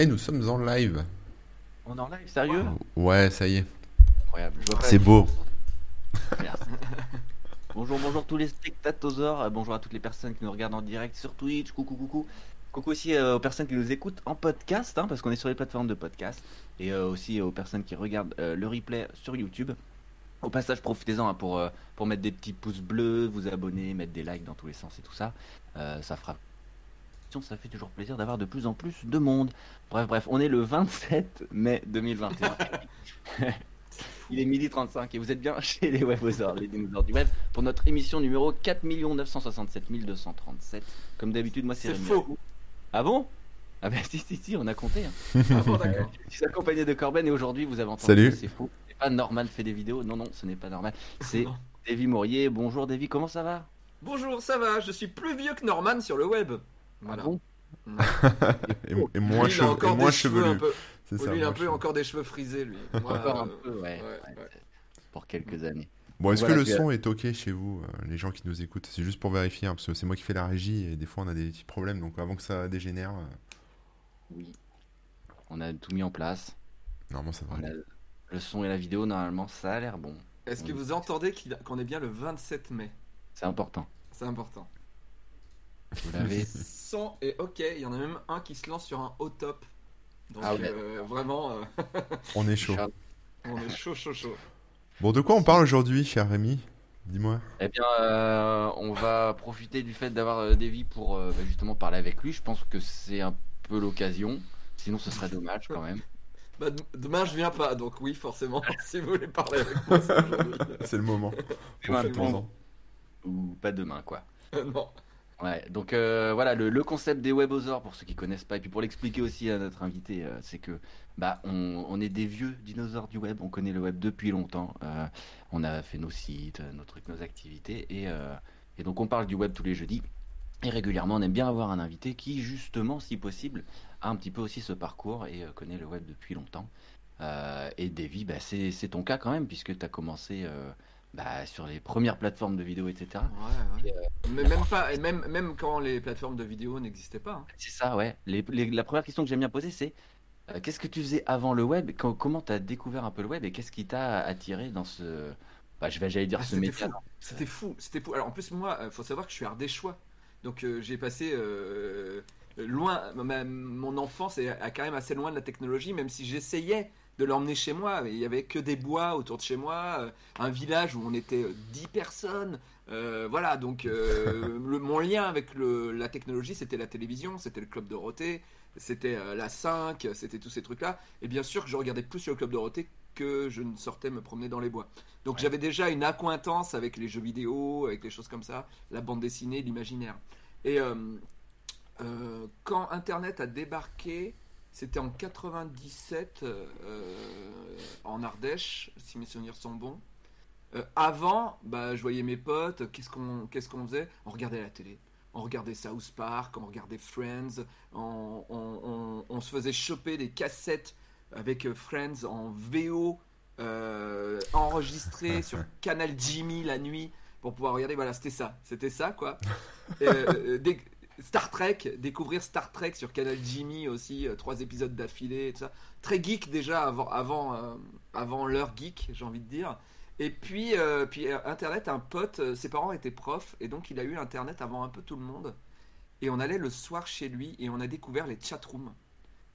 Et nous sommes en live. On est en live, sérieux? Ouais, ça y est. Incroyable. C'est beau. Merci. bonjour, bonjour tous les spectateurs, euh, bonjour à toutes les personnes qui nous regardent en direct sur Twitch, coucou, coucou. Coucou aussi euh, aux personnes qui nous écoutent en podcast, hein, parce qu'on est sur les plateformes de podcast, et euh, aussi aux personnes qui regardent euh, le replay sur YouTube. Au passage, profitez-en hein, pour, pour mettre des petits pouces bleus, vous abonner, mettre des likes dans tous les sens et tout ça. Ça fera. Ça fait toujours plaisir d'avoir de plus en plus de monde. Bref, bref, on est le 27 mai 2021. Il est midi 35 et vous êtes bien chez les Webosaures, les dinosaures du web, pour notre émission numéro 4 967 237. Comme d'habitude, moi c'est C'est Rémi faux. Ah bon? Ah ben si, si, si, on a compté. hein. Ah bon, d'accord. Je suis accompagné de Corben et aujourd'hui vous avez entendu Salut. c'est faux. C'est pas Norman fait des vidéos. Non, non, ce n'est pas normal. C'est. Davy Mourier. Bonjour Davy, comment ça va? Bonjour, ça va Je suis plus vieux que Norman sur le web. Voilà. Ah bon Et, et moins, Lui, et cheveux un chevelu. peu. C'est Oui, ça. lui, il a un peu encore des cheveux frisés, lui. Moi, Encore un peu, ouais. ouais, ouais, ouais. Pour quelques années. Bon, est-ce Voilà, que le son est ok chez vous, euh, les gens qui nous écoutent? C'est juste pour vérifier, hein, parce que c'est moi qui fais la régie et des fois on a des petits problèmes, donc avant que ça dégénère, euh, Oui. On a tout mis en place. normalement ça On devrait a aller. le son et la vidéo, normalement, ça a l'air bon. Est-ce que vous entendez qu'on est bien le 27 mai? C'est important. C'est important. Vous l'avez. Son est ok. Il y en a même un qui se lance sur un haut top. Donc, Ah ouais. euh, vraiment, euh, On est chaud. On est chaud, chaud, chaud. Bon, de quoi on parle aujourd'hui, cher Rémi? Dis-moi. Eh bien, euh, on va profiter du fait d'avoir euh, Davy pour euh, bah, justement parler avec lui. Je pense que c'est un peu l'occasion. Sinon, ce serait dommage quand même. Bah, demain, je viens pas, donc oui, forcément, si vous voulez parler avec moi, c'est aujourd'hui. C'est le moment. Profitons-en. Ou pas demain, quoi. non. Ouais, donc euh, voilà, le, concept des webosaures, pour ceux qui connaissent pas, et puis pour l'expliquer aussi à notre invité, euh, c'est que bah on, est des vieux dinosaures du web, on connaît le web depuis longtemps, euh, on a fait nos sites, nos trucs, nos activités, et, et donc on parle du web tous les jeudis. Et régulièrement, on aime bien avoir un invité qui, justement, si possible, a un petit peu aussi ce parcours et connaît le web depuis longtemps. Et Davy, bah, c'est ton cas quand même, puisque tu as commencé bah, sur les premières plateformes de vidéos, etc. Ouais, ouais. Mais même pas, et même, même quand les plateformes de vidéo n'existaient pas. hein. C'est ça, ouais. Les- les- la première question que j'aime bien poser, c'est euh, qu'est-ce que tu faisais avant le web? Quand- Comment tu as découvert un peu le web et qu'est-ce qui t'a attiré dans ce. Bah, je vais, j'allais dire Ah, ce métier. C'était fou, c'était fou. Alors en plus moi, il faut savoir que je suis ardéchois. Donc euh, j'ai passé euh, loin, ma- mon enfance est à quand même assez loin de la technologie, même si j'essayais de l'emmener chez moi. Il y avait que des bois autour de chez moi, euh, un village où on était euh, 10 personnes. Euh, voilà, donc euh, le- mon lien avec le- la technologie, c'était la télévision, c'était le club Dorothée, c'était euh, la 5, c'était tous ces trucs-là. Et bien sûr que je regardais plus sur le club Dorothée que je ne sortais me promener dans les bois. Donc Ouais. j'avais déjà une accointance avec les jeux vidéo, avec les choses comme ça, la bande dessinée, l'imaginaire. Et euh, euh, quand Internet a débarqué, c'était en 97 euh, en Ardèche, si mes souvenirs sont bons. Euh, avant, bah, je voyais mes potes, qu'est-ce qu'on qu'est-ce qu'on faisait? On regardait la télé. On regardait South Park, on regardait Friends, on, on- on- on se faisait choper des cassettes avec euh, Friends en VO euh, enregistré sur Canal Jimmy la nuit pour pouvoir regarder. Voilà, c'était ça, c'était ça quoi. Et, euh, Star Trek, découvrir Star Trek sur Canal Jimmy aussi, euh, trois épisodes d'affilée et tout ça. Très geek déjà avant, avant, euh, avant l'heure geek, j'ai envie de dire. Et puis, euh, puis Internet, un pote, euh, ses parents étaient profs et donc il a eu Internet avant un peu tout le monde. Et on allait le soir chez lui et on a découvert les chatrooms.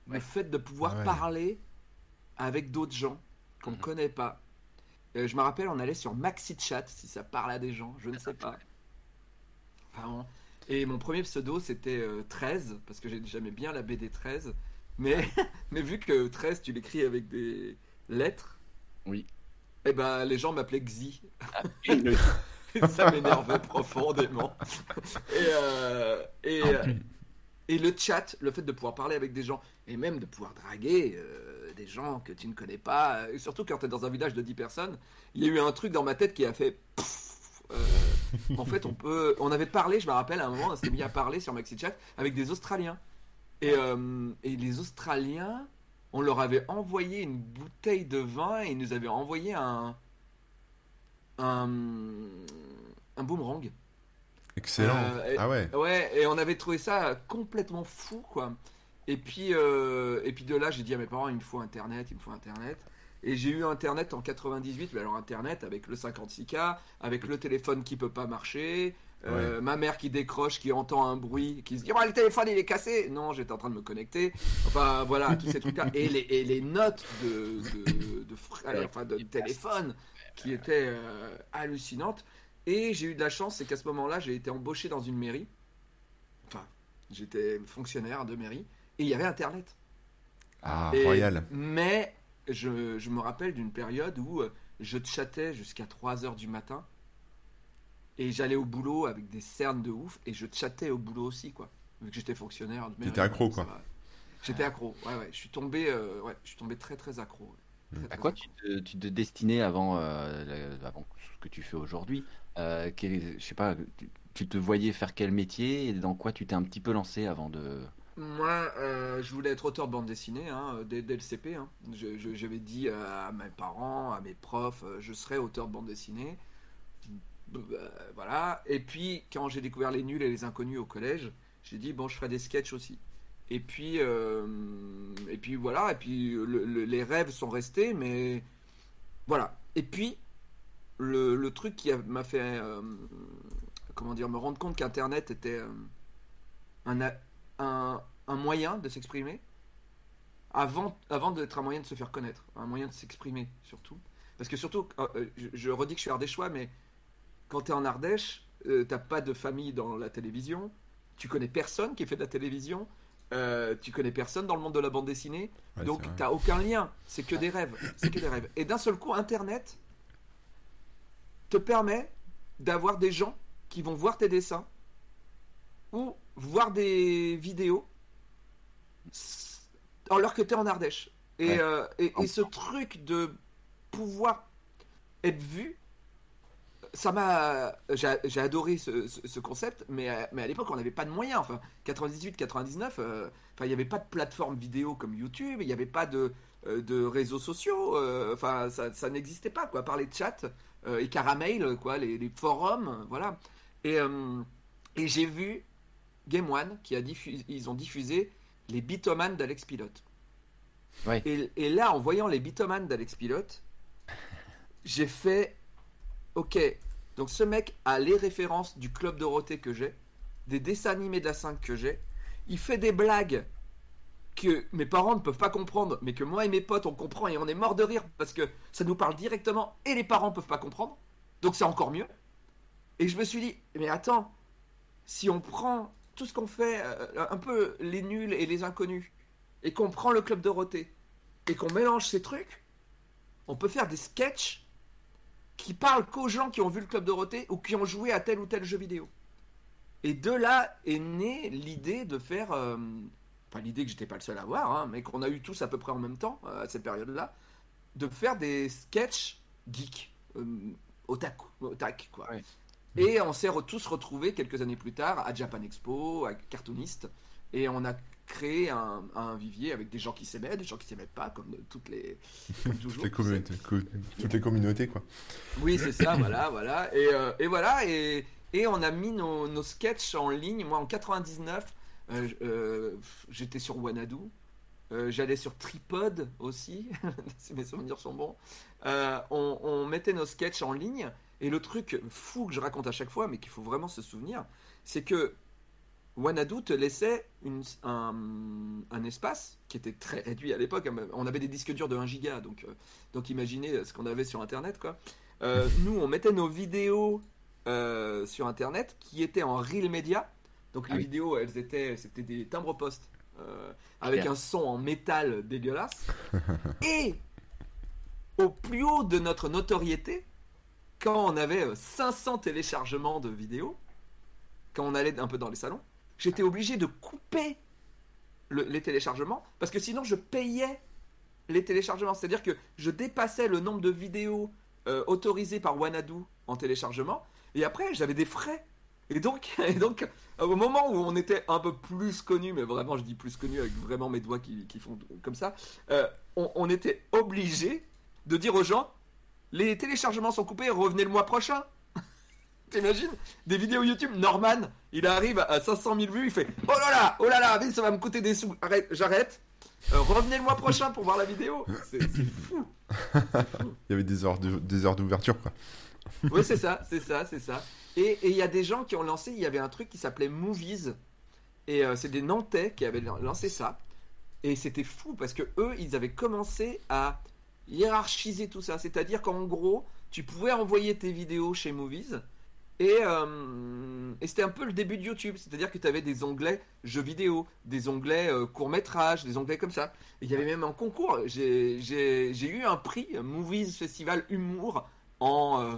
Ouais. Le fait de pouvoir Ah ouais. parler avec d'autres gens qu'on ne Mhm. connaît pas. Euh, je me rappelle, on allait sur MaxiChat, si ça parle à des gens, je ne sais pas. Vraiment. Et mon premier pseudo, c'était euh, 13, parce que j'ai- j'aimais bien la BD 13. Mais, mais vu que 13, tu l'écris avec des lettres, Oui. et ben les gens m'appelaient Xi. Et Et ça m'énervait profondément. Et, euh, et, Ah, euh, et le chat, le fait de pouvoir parler avec des gens, et même de pouvoir draguer euh, des gens que tu ne connais pas, et surtout quand tu es dans un village de 10 personnes, il y a eu un truc dans ma tête qui a fait... euh, en fait, on peut, on avait parlé, je me rappelle, à un moment, on s'était mis à parler sur MaxiChat avec des Australiens. Et, euh, et les Australiens, on leur avait envoyé une bouteille de vin et ils nous avaient envoyé un, un, un boomerang. Excellent. Euh, et- ah ouais. Ouais, et on avait trouvé ça complètement fou, quoi. Et puis, euh, et puis de là, j'ai dit à mes parents, il me faut Internet, il me faut Internet. Et j'ai eu Internet en 98, mais alors Internet avec le 56K, avec le téléphone qui peut pas marcher, euh, ma mère qui décroche, qui entend un bruit, qui se dit oh, le téléphone il est cassé. Non, j'étais en train de me connecter. Enfin voilà, tous ces trucs-là. Et les, et les notes de, de, de, enfin, de téléphone qui étaient euh, hallucinantes. Et j'ai eu de la chance, c'est qu'à ce moment-là, j'ai été embauché dans une mairie. Enfin, j'étais fonctionnaire de mairie. Et il y avait Internet. Ah, royal. Mais je, je me rappelle d'une période où euh, je chattais jusqu'à 3h du matin et j'allais au boulot avec des cernes de ouf et je chattais au boulot aussi, quoi. Vu que j'étais fonctionnaire. T'étais accro, quoi. J'étais accro, ouais, ouais. Je suis tombé, euh, ouais, je suis tombé très, très accro. à quoi Tu, te, tu te, destinais avant, euh, avant ce que tu fais aujourd'hui euh, Je sais pas, tu, te voyais faire quel métier et dans quoi tu t'es un petit peu lancé avant de. Moi, euh, je voulais être auteur de bande dessinée hein, dès, le CP. Hein. J'avais dit à mes parents, à mes profs, je serai auteur de bande dessinée. Euh, voilà. Et puis, quand j'ai découvert les nuls et les inconnus au collège, j'ai dit, bon, je ferai des sketchs aussi. Et puis, euh, et puis voilà, et puis les rêves sont restés, mais voilà. Et puis, le, truc qui m'a fait, euh, comment dire, me rendre compte qu'Internet était un, un, un, moyen de s'exprimer, avant, avant d'être un moyen de se faire connaître, un moyen de s'exprimer surtout. Parce que surtout, je, je redis que je suis choix mais quand tu es en Ardèche, euh, t'as pas de famille dans la télévision, tu connais personne qui fait de la télévision, euh, tu connais personne dans le monde de la bande dessinée, donc donc t'as aucun lien, c'est que des rêves, c'est que des rêves. Et d'un seul coup, Internet te permet d'avoir des gens qui vont voir tes dessins ou voir des vidéos alors que tu es en Ardèche. Et, euh, et, ce truc de pouvoir être vu, ça m'a. J'ai adoré ce, concept, mais, à, mais à l'époque, on n'avait pas de moyens. Enfin, 98, 99, euh, enfin, il n'y avait pas de plateforme vidéo comme YouTube, il n'y avait pas de, euh, de réseaux sociaux, euh, enfin, ça, ça n'existait pas, quoi, par les chats et Caramel, quoi, les, les forums, voilà. Et, et j'ai vu Game One qui a diffusé, ils ont diffusé les Bitoman d'Alex Pilote. Ouais. Et, et, là, en voyant les Bitoman d'Alex Pilote, j'ai fait Ok, donc ce mec a les références du club Dorothée que j'ai, des dessins animés de la 5 que j'ai. Il fait des blagues que mes parents ne peuvent pas comprendre, mais que moi et mes potes on comprend et on est mort de rire parce que ça nous parle directement et les parents peuvent pas comprendre. Donc c'est encore mieux. Et je me suis dit, mais attends, si on prend tout ce qu'on fait, euh, un peu les nuls et les inconnus, et qu'on prend le club Dorothée, et qu'on mélange ces trucs, on peut faire des sketchs qui parle qu'aux gens qui ont vu le Club Dorothée ou qui ont joué à tel ou tel jeu vidéo. Et de là est née l'idée de faire. Euh, enfin, l'idée que j'étais pas le seul à avoir, hein, mais qu'on a eu tous à peu près en même temps, euh, à cette période-là, de faire des sketchs geeks, euh, otaku, otak, quoi. Et on s'est tous retrouvés quelques années plus tard à Japan Expo, à Cartoonist, et on a créé un, vivier avec des gens qui s'aimaient, des gens qui s'aimaient pas, comme toutes les, toujours, toutes, les toutes les communautés, quoi. Oui, c'est ça, voilà, voilà. Et, euh, et voilà, et, et, on a mis nos, nos, sketchs en ligne. Moi, en 99, euh, euh, j'étais sur Wanadu. J'allais sur Tripod aussi, si mes souvenirs sont bons. On, on, mettait nos sketchs en ligne. Et le truc fou que je raconte à chaque fois, mais qu'il faut vraiment se souvenir, c'est que Wanadu te laissait un, espace qui était très réduit à l'époque. On avait des disques durs de 1 giga, donc, euh, donc imaginez ce qu'on avait sur Internet. Quoi. Euh, nous, on mettait nos vidéos euh, sur Internet qui étaient en Real Media. Donc les ah vidéos, elles étaient, c'était des timbres postes avec un son en métal dégueulasse. Et au plus haut de notre notoriété, quand on avait 500 téléchargements de vidéos, quand on allait un peu dans les salons, j'étais obligé de couper les téléchargements parce que sinon je payais les téléchargements. C'est-à-dire que je dépassais le nombre de vidéos euh, autorisées par Wanadu en téléchargement et après j'avais des frais. Et donc, au moment où on était un peu plus connu, mais vraiment je dis plus connu avec vraiment mes doigts qui, font comme ça, euh, on était obligé de dire aux gens les téléchargements sont coupés, revenez le mois prochain. T'imagines? Des vidéos YouTube, Norman, il arrive à 500 000 vues, il fait Oh là là, oh là là, mais ça va me coûter des sous. Arrête, j'arrête. Euh, revenez le mois prochain pour voir la vidéo. C'est fou. Il y avait des heures de- d'ouverture, quoi. Oui, c'est ça, c'est ça, c'est ça. Et et il y a des gens qui ont lancé, il y avait un truc qui s'appelait Movies. Et euh, c'est des Nantais qui avaient lancé ça. Et c'était fou parce que eux, ils avaient commencé à hiérarchiser tout ça. C'est-à-dire qu'en gros, tu pouvais envoyer tes vidéos chez Movies. Et, euh, c'était un peu le début de YouTube. C'est-à-dire que tu avais des onglets jeux vidéo, des onglets euh, courts-métrages, des onglets comme ça. Il y avait même un concours. J'ai eu un prix, euh, Movies Festival Humour, en euh,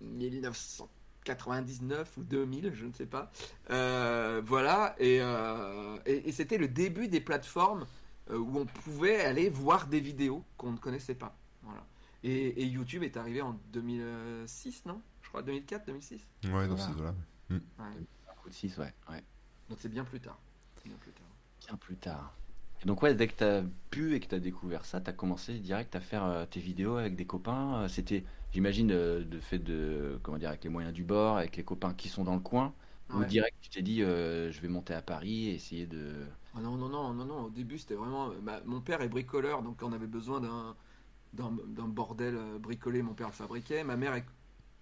1999 ou 2000, je ne sais pas. Euh, voilà, et, euh, c'était le début des plateformes euh, où on pouvait aller voir des vidéos qu'on ne connaissait pas. Voilà. Et, et YouTube est arrivé en 2006, non? Je crois 2004, 2006. Ouais, dans Voilà. ces eaux-là. Ouais. Un coup de 6, ouais. ouais. Donc c'est bien plus tard. C'est bien plus tard. Bien plus tard. Et donc ouais, dès que t'as pu et que t'as découvert ça, t'as commencé direct à faire euh, tes vidéos avec des copains. Euh, C'était, j'imagine, euh, de fait de, comment dire, avec les moyens du bord, avec les copains qui sont dans le coin. Ou Ouais. direct, tu t'es dit, euh, je vais monter à Paris et essayer de... Ah non, non, non, non, non. Au début, c'était vraiment. bah, mon père est bricoleur, donc on avait besoin d'un, d'un, bordel euh, bricolé. Mon père le fabriquait. Ma mère est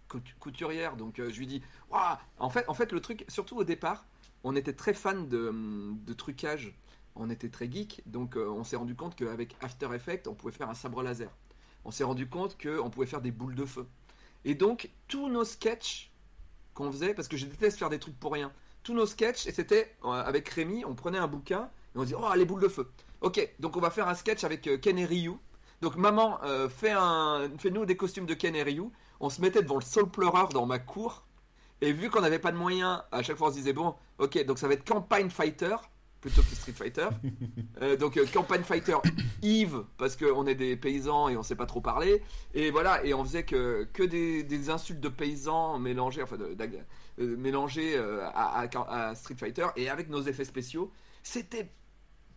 coutu- couturière, donc euh, je lui dis Waouh en fait, en fait, le truc, surtout au départ, on était très fan de, de trucage. On était très geek, donc euh, on s'est rendu compte qu'avec After Effects, on pouvait faire un sabre laser. On s'est rendu compte qu'on pouvait faire des boules de feu. Et donc, tous nos sketchs qu'on faisait, parce que je déteste faire des trucs pour rien, tous nos sketchs, et c'était euh, avec Rémi, on prenait un bouquin et on dit Oh, les boules de feu. Ok, donc on va faire un sketch avec euh, Ken et Ryu. Donc, maman, euh, fais un, fais-nous des costumes de Ken et Ryu. On se mettait devant le sol pleureur dans ma cour. Et vu qu'on n'avait pas de moyens, à chaque fois on se disait Bon, ok, donc ça va être Campagne Fighter plutôt que Street Fighter. Euh, donc, euh, Campagne Fighter Yves, parce qu'on est des paysans et on sait pas trop parler. Et voilà, et on faisait que, que des, des insultes de paysans mélangées, enfin, de- euh, mélangées à, à- à Street Fighter et avec nos effets spéciaux. C'était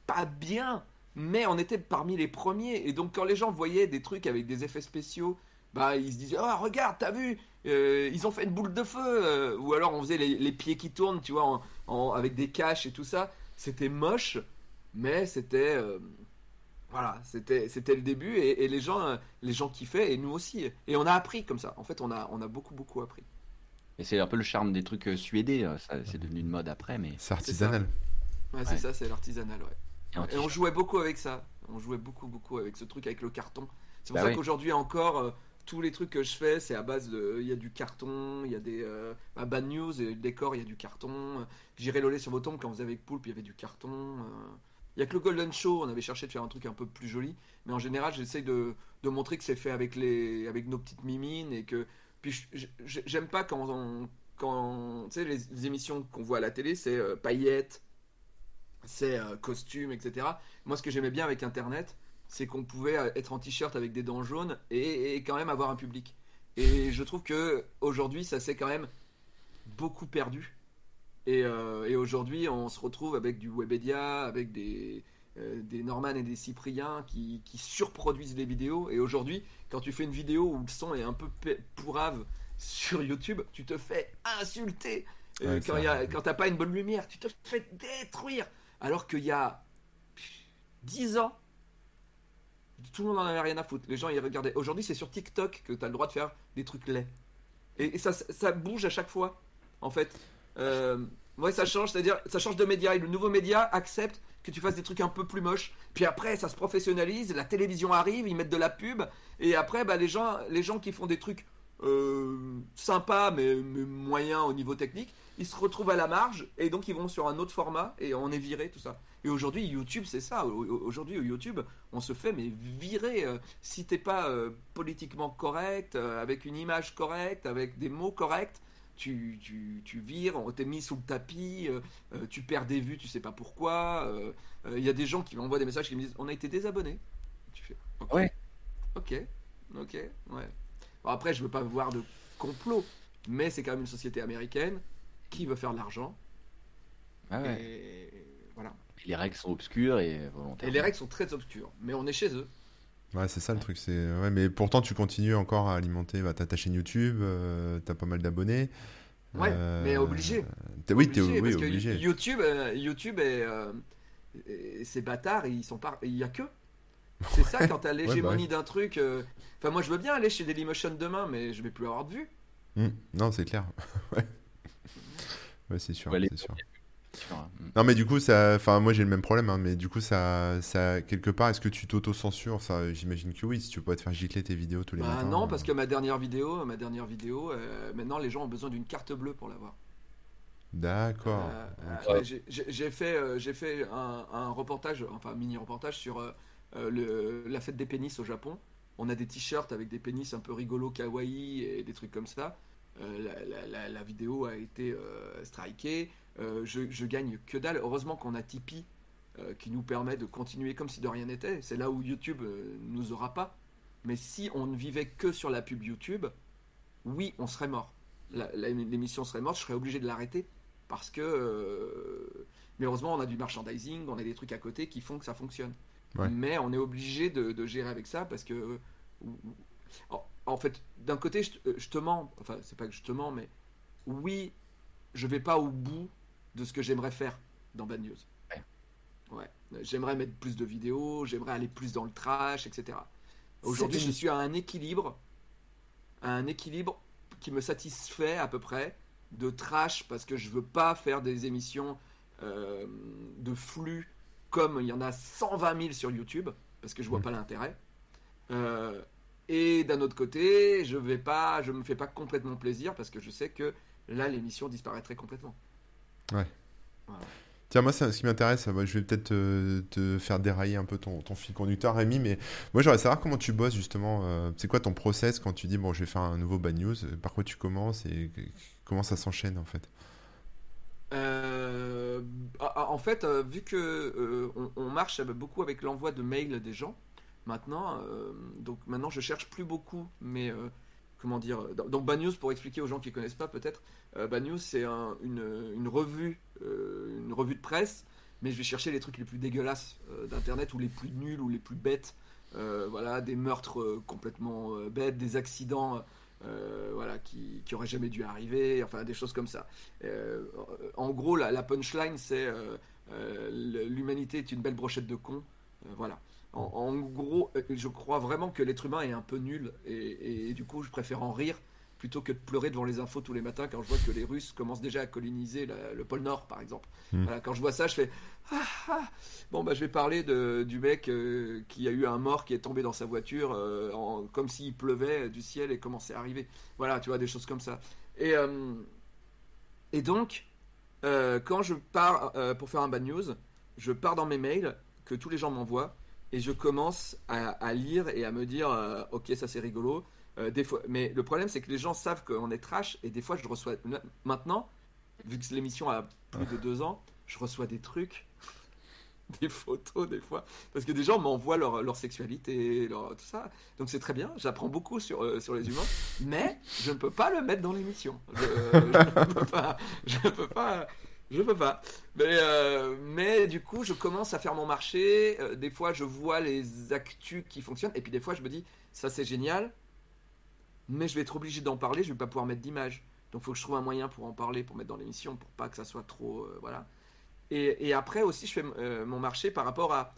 pas bien, mais on était parmi les premiers. Et donc, quand les gens voyaient des trucs avec des effets spéciaux, bah, ils se disaient Oh, regarde, t'as vu Euh, Ils ont fait une boule de feu. euh, Ou alors, on faisait les, les pieds qui tournent, tu vois, en- en- avec des caches et tout ça. C'était moche, mais c'était. euh, voilà, c'était c'était le début et, et les gens euh, les gens kiffaient et nous aussi et on a appris comme ça. En fait, on a on a beaucoup beaucoup appris. Et c'est un peu le charme des trucs euh, suédés. Ça, c'est devenu une mode après, mais... C'est artisanal. Ouais, c'est Ouais. ça, c'est l'artisanal, ouais. Et on jouait beaucoup avec ça. On jouait beaucoup, beaucoup avec ce truc avec le carton. C'est pour Bah ça oui. qu'aujourd'hui encore, euh, tous les trucs que je fais, c'est à base de. Il y a du carton, il y a des. Euh, bah, bad news, et le décor, il y a du carton. J'irai loler sur vos tombes quand vous avez Poulpe, il y avait du carton. euh. Il y a que le Golden Show, on avait cherché de faire un truc un peu plus joli. Mais en général, j'essaye de, montrer que c'est fait avec, les, avec nos petites mimines et que. Puis j'aime pas quand on. Quand, tu sais, les, émissions qu'on voit à la télé, c'est euh, paillettes, c'est costumes, etc. Moi, ce que j'aimais bien avec Internet, c'est qu'on pouvait euh, être en t-shirt avec des dents jaunes et, et quand même avoir un public. Et je trouve que aujourd'hui, ça s'est quand même beaucoup perdu. Et, euh, et aujourd'hui, on se retrouve avec du Webedia, avec des, euh, des Norman et des Cyprien qui, qui surproduisent les vidéos. Et aujourd'hui, quand tu fais une vidéo où le son est un peu pe- pourrave sur YouTube, tu te fais insulter. Ouais, quand a- quand t'as pas une bonne lumière, tu te fais détruire. Alors qu'il y a 10 ans, tout le monde en avait rien à foutre. Les gens ils regardaient. Aujourd'hui, c'est sur TikTok que tu as le droit de faire des trucs laids. Et, ça, ça bouge à chaque fois, en fait. Euh, ouais, ça change, c'est-à-dire, ça change de média. Et le nouveau média accepte que tu fasses des trucs un peu plus moches. Puis après, ça se professionnalise. La télévision arrive, ils mettent de la pub. Et après, bah, les, gens, les gens qui font des trucs euh, sympas, mais moyens au niveau technique, ils se retrouvent à la marge. Et donc, ils vont sur un autre format. Et on est viré, tout ça. Et aujourd'hui, YouTube, c'est ça. Au- au- Aujourd'hui, au YouTube, on se fait mais virer. euh, si t'es pas euh, politiquement correct, euh, avec une image correcte, avec des mots corrects, tu, tu, tu vires, on t'est mis sous le tapis, euh, tu perds des vues, tu sais pas pourquoi. Il y a des gens qui m'envoient des messages qui me disent On a été désabonnés. Tu fais Ok. Ouais. Ok, ok, ouais. Bon, après, je veux pas voir de complot, mais c'est quand même une société américaine qui veut faire de l'argent. Ah ouais. Et voilà. Et les règles sont obscures et volontaires. Et les règles sont très obscures, mais on est chez eux. Ouais, c'est ça le truc. C'est ouais, mais pourtant tu continues encore à alimenter. Bah, t'as ta chaîne YouTube, euh, t'as pas mal d'abonnés. Ouais, Euh, mais obligé. t'es- oui, t'es Obligé, oui, parce que. YouTube, euh, YouTube et, euh, et ces bâtards, ils sont pas, il y a que. C'est ça quand t'as l'hégémonie d'un truc. euh, Enfin, moi, je veux bien aller chez Dailymotion demain, mais je vais plus avoir de vues. Hmm, Non, c'est clair. ouais. Ouais, c'est sûr, c'est hein. Mm. Non, mais du coup, ça, enfin, moi j'ai le même problème, hein, mais du coup, ça, ça, quelque part, est-ce que tu t'auto-censures? Ça, j'imagine que oui, si tu peux te faire gicler tes vidéos tous les Bah matins. non, euh, parce que ma dernière vidéo, ma dernière vidéo, euh, maintenant les gens ont besoin d'une carte bleue pour la voir. D'accord. Euh, euh, j'ai- fait, euh, j'ai fait un, un reportage, enfin un mini reportage sur le- la fête des pénis au Japon. On a des t-shirts avec des pénis un peu rigolos, kawaii et des trucs comme ça. Euh, la, la- la- la vidéo a été euh, strikée. Euh, je, je gagne que dalle. Heureusement qu'on a Tipeee qui nous permet de continuer comme si de rien n'était. C'est là où YouTube nous aura pas. Mais si on ne vivait que sur la pub YouTube, oui, on serait mort. L'émission serait morte, je serais obligé de l'arrêter parce que. euh, Mais heureusement, on a du merchandising, on a des trucs à côté qui font que ça fonctionne. Ouais. Mais on est obligé de, de gérer avec ça parce que. En, en fait, d'un côté, je, te- je te mens. Enfin, c'est pas que je te mens, mais oui, je vais pas au bout de ce que j'aimerais faire dans Bad News. Ouais. Ouais. J'aimerais mettre plus de vidéos, j'aimerais aller plus dans le trash, etc. Aujourd'hui, je suis à un équilibre, à un équilibre qui me satisfait à peu près de trash parce que je veux pas faire des émissions euh, de flux comme il y en a 120 000 sur YouTube parce que je vois Mm. pas l'intérêt. Euh, et d'un autre côté, je vais pas, je me fais pas complètement plaisir parce que je sais que là l'émission disparaîtrait complètement. Tiens, moi, ça, ce qui m'intéresse, je vais peut-être te faire dérailler un peu ton, ton fil conducteur, Rémi, mais moi, j'aimerais savoir comment tu bosses, justement. euh, c'est quoi ton process quand tu dis, bon, je vais faire un nouveau bad news euh, Par quoi tu commences et comment ça s'enchaîne, en fait? Euh, ah, ah, en fait, vu que euh, on, on marche beaucoup avec l'envoi de mails des gens, maintenant, euh, donc maintenant je cherche plus beaucoup, mais euh, comment dire, donc Bad News pour expliquer aux gens qui connaissent pas peut-être, euh, Bad News c'est un- une, revue, euh, une revue de presse, mais je vais chercher les trucs les plus dégueulasses d'internet ou les plus nuls ou les plus bêtes, voilà, des meurtres complètement bêtes, des accidents. voilà, qui, qui auraient jamais dû arriver, enfin des choses comme ça. En gros, la, punchline, c'est l'humanité est une belle brochette de cons. Voilà. En, en gros, euh, je crois vraiment que l'être humain est un peu nul et, et du coup, je préfère en rire plutôt que de pleurer devant les infos tous les matins quand je vois que les Russes commencent déjà à coloniser la- le pôle Nord, par exemple. Hmm. Voilà, quand je vois ça, je fais ah, ah. bon bah je vais parler de, du mec euh, qui a eu un mort qui est tombé dans sa voiture euh, en- comme s'il pleuvait du ciel et commençait à arriver. Voilà, tu vois des choses comme ça. Et euh, et donc quand je pars pour faire un bad news, je pars dans mes mails que tous les gens m'envoient et je commence à, lire et à me dire euh, ok ça c'est rigolo. Euh, des fois, mais le problème c'est que les gens savent qu'on est trash et des fois je reçois maintenant vu que l'émission a plus de deux ans, je reçois des trucs, des photos des fois, parce que des gens m'envoient leur, sexualité, leur, tout ça. Donc c'est très bien, j'apprends beaucoup sur, euh, sur les humains, mais je ne peux pas le mettre dans l'émission. Je ne peux pas. Je ne peux pas. Je peux pas. Mais, euh, mais du coup, je commence à faire mon marché. Euh, des fois, je vois les actus qui fonctionnent. Et puis des fois, je me dis, ça c'est génial. Mais je vais être obligé d'en parler. Je vais pas pouvoir mettre d'image. Donc, il faut que je trouve un moyen pour en parler, pour mettre dans l'émission, pour pas que ça soit trop. euh, voilà. Et, après aussi, je fais mon marché par rapport à,